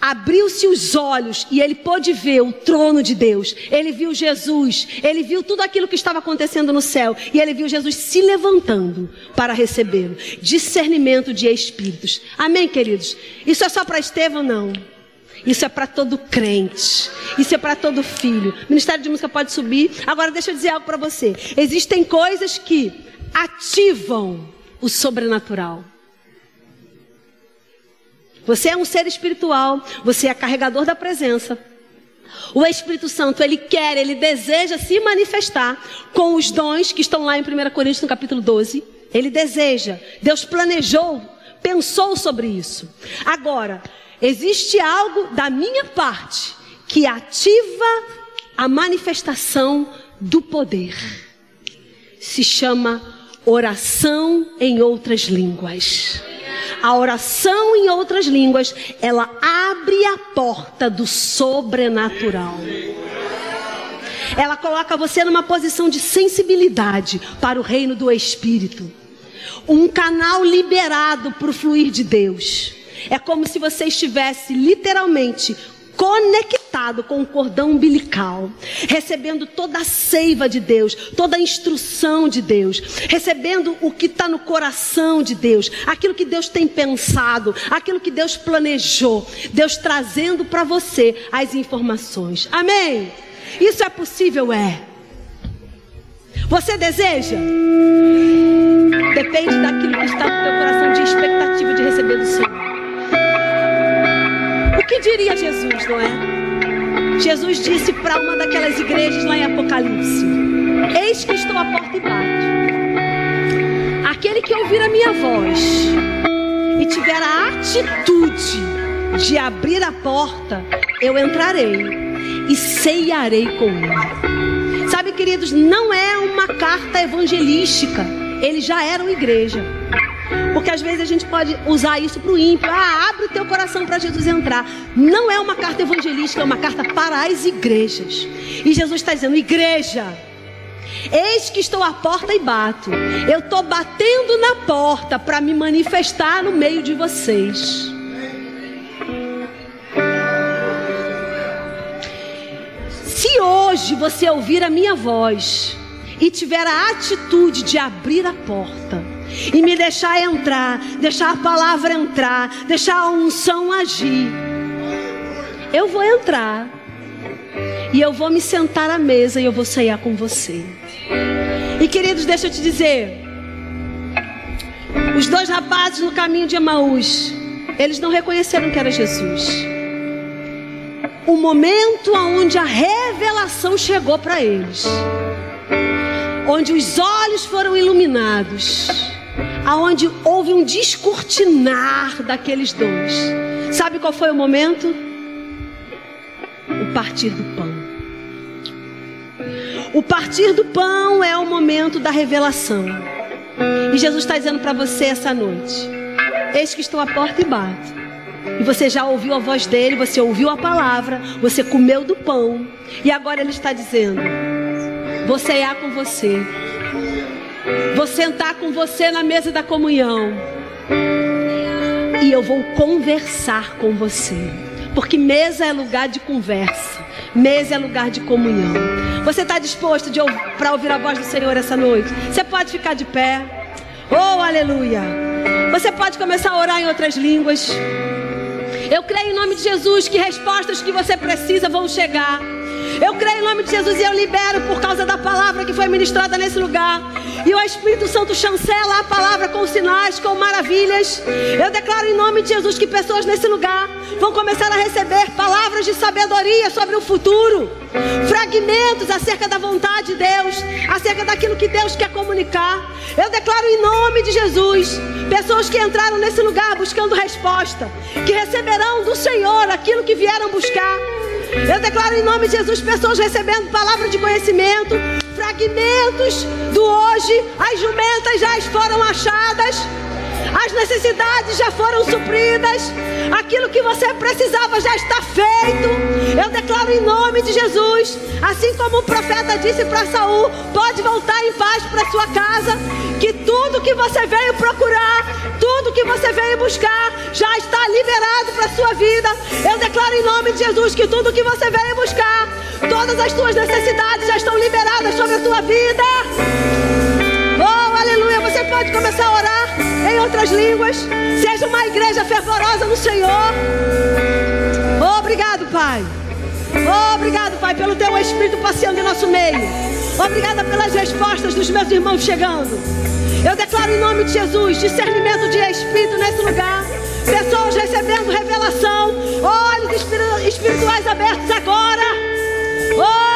Abriu-se os olhos e ele pôde ver o trono de Deus. Ele viu Jesus, ele viu tudo aquilo que estava acontecendo no céu e ele viu Jesus se levantando para recebê-lo. Discernimento de espíritos. Amém, queridos? Isso é só para Estevão? Não. Isso é para todo crente. Isso é para todo filho. O Ministério de Música pode subir. Agora deixa eu dizer algo para você. Existem coisas que ativam o sobrenatural. Você é um ser espiritual, você é carregador da presença. O Espírito Santo, ele quer, ele deseja se manifestar com os dons que estão lá em 1 Coríntios no capítulo 12. Ele deseja. Deus planejou, pensou sobre isso. Agora, existe algo da minha parte que ativa a manifestação do poder. Se chama oração em outras línguas. A oração em outras línguas, ela abre a porta do sobrenatural. Ela coloca você numa posição de sensibilidade para o reino do Espírito. Um canal liberado para o fluir de Deus. É como se você estivesse literalmente conectado com o cordão umbilical, recebendo toda a seiva de Deus, toda a instrução de Deus, recebendo o que está no coração de Deus, aquilo que Deus tem pensado, aquilo que Deus planejou, Deus trazendo para você as informações. Amém? Isso é possível? É. Você deseja? Depende daquilo que está no teu coração de expectativa de receber do Senhor. O que diria Jesus, não é? Jesus disse para uma daquelas igrejas lá em Apocalipse: Eis que estou à porta e bato. Aquele que ouvir a minha voz e tiver a atitude de abrir a porta, eu entrarei e ceiarei com ele. Sabe, queridos, não é uma carta evangelística. Eles já eram igreja. Porque às vezes a gente pode usar isso para o ímpio. Ah, abre o teu coração para Jesus entrar. Não é uma carta evangelística, é uma carta para as igrejas. E Jesus está dizendo: igreja, eis que estou à porta e bato. Eu estou batendo na porta para me manifestar no meio de vocês. Se hoje você ouvir a minha voz e tiver a atitude de abrir a porta, e me deixar entrar, deixar a palavra entrar, deixar a unção agir. Eu vou entrar e eu vou me sentar à mesa e eu vou cear com você. E queridos, deixa eu te dizer, os dois rapazes no caminho de Emaús, eles não reconheceram que era Jesus. O momento onde a revelação chegou para eles, onde os olhos foram iluminados, aonde houve um descortinar daqueles dons. Sabe qual foi o momento? O partir do pão. O partir do pão é o momento da revelação. E Jesus está dizendo para você essa noite: Eis que estou à porta e bato. E você já ouviu a voz dele, você ouviu a palavra, você comeu do pão. E agora ele está dizendo: Vou cear com você. Vou sentar com você na mesa da comunhão. E eu vou conversar com você. Porque mesa é lugar de conversa. Mesa é lugar de comunhão. Você está disposto para ouvir a voz do Senhor essa noite? Você pode ficar de pé. Oh, aleluia. Você pode começar a orar em outras línguas. Eu creio em nome de Jesus que respostas que você precisa vão chegar. Eu creio em nome de Jesus e eu libero por causa da palavra que foi ministrada nesse lugar. E o Espírito Santo chancela a palavra com sinais, com maravilhas. Eu declaro em nome de Jesus que pessoas nesse lugar vão começar a receber palavras de sabedoria sobre o futuro, fragmentos acerca da vontade de Deus, acerca daquilo que Deus quer comunicar. Eu declaro em nome de Jesus, pessoas que entraram nesse lugar buscando resposta, que receberão do Senhor aquilo que vieram buscar. Eu declaro em nome de Jesus pessoas recebendo palavra de conhecimento, fragmentos do hoje, as jumentas já foram achadas, as necessidades já foram supridas, aquilo que você precisava já está feito. Eu declaro em nome de Jesus, assim como o profeta disse para Saul, pode voltar em paz para sua casa, que tudo que você veio procurar, tudo que você veio buscar, já está liberado para sua vida. Eu declaro em nome de Jesus que tudo que você veio buscar, todas as suas necessidades já estão liberadas sobre a tua vida. Oh, aleluia! Você pode começar a orar em outras línguas. Seja uma igreja fervorosa no Senhor. Obrigado, Pai. Obrigado, Pai, pelo teu Espírito passeando em nosso meio. Obrigada pelas respostas dos meus irmãos chegando. Eu declaro em nome de Jesus discernimento de Espírito nesse lugar. Pessoas recebendo revelação. Olhos espirituais abertos agora. Oh,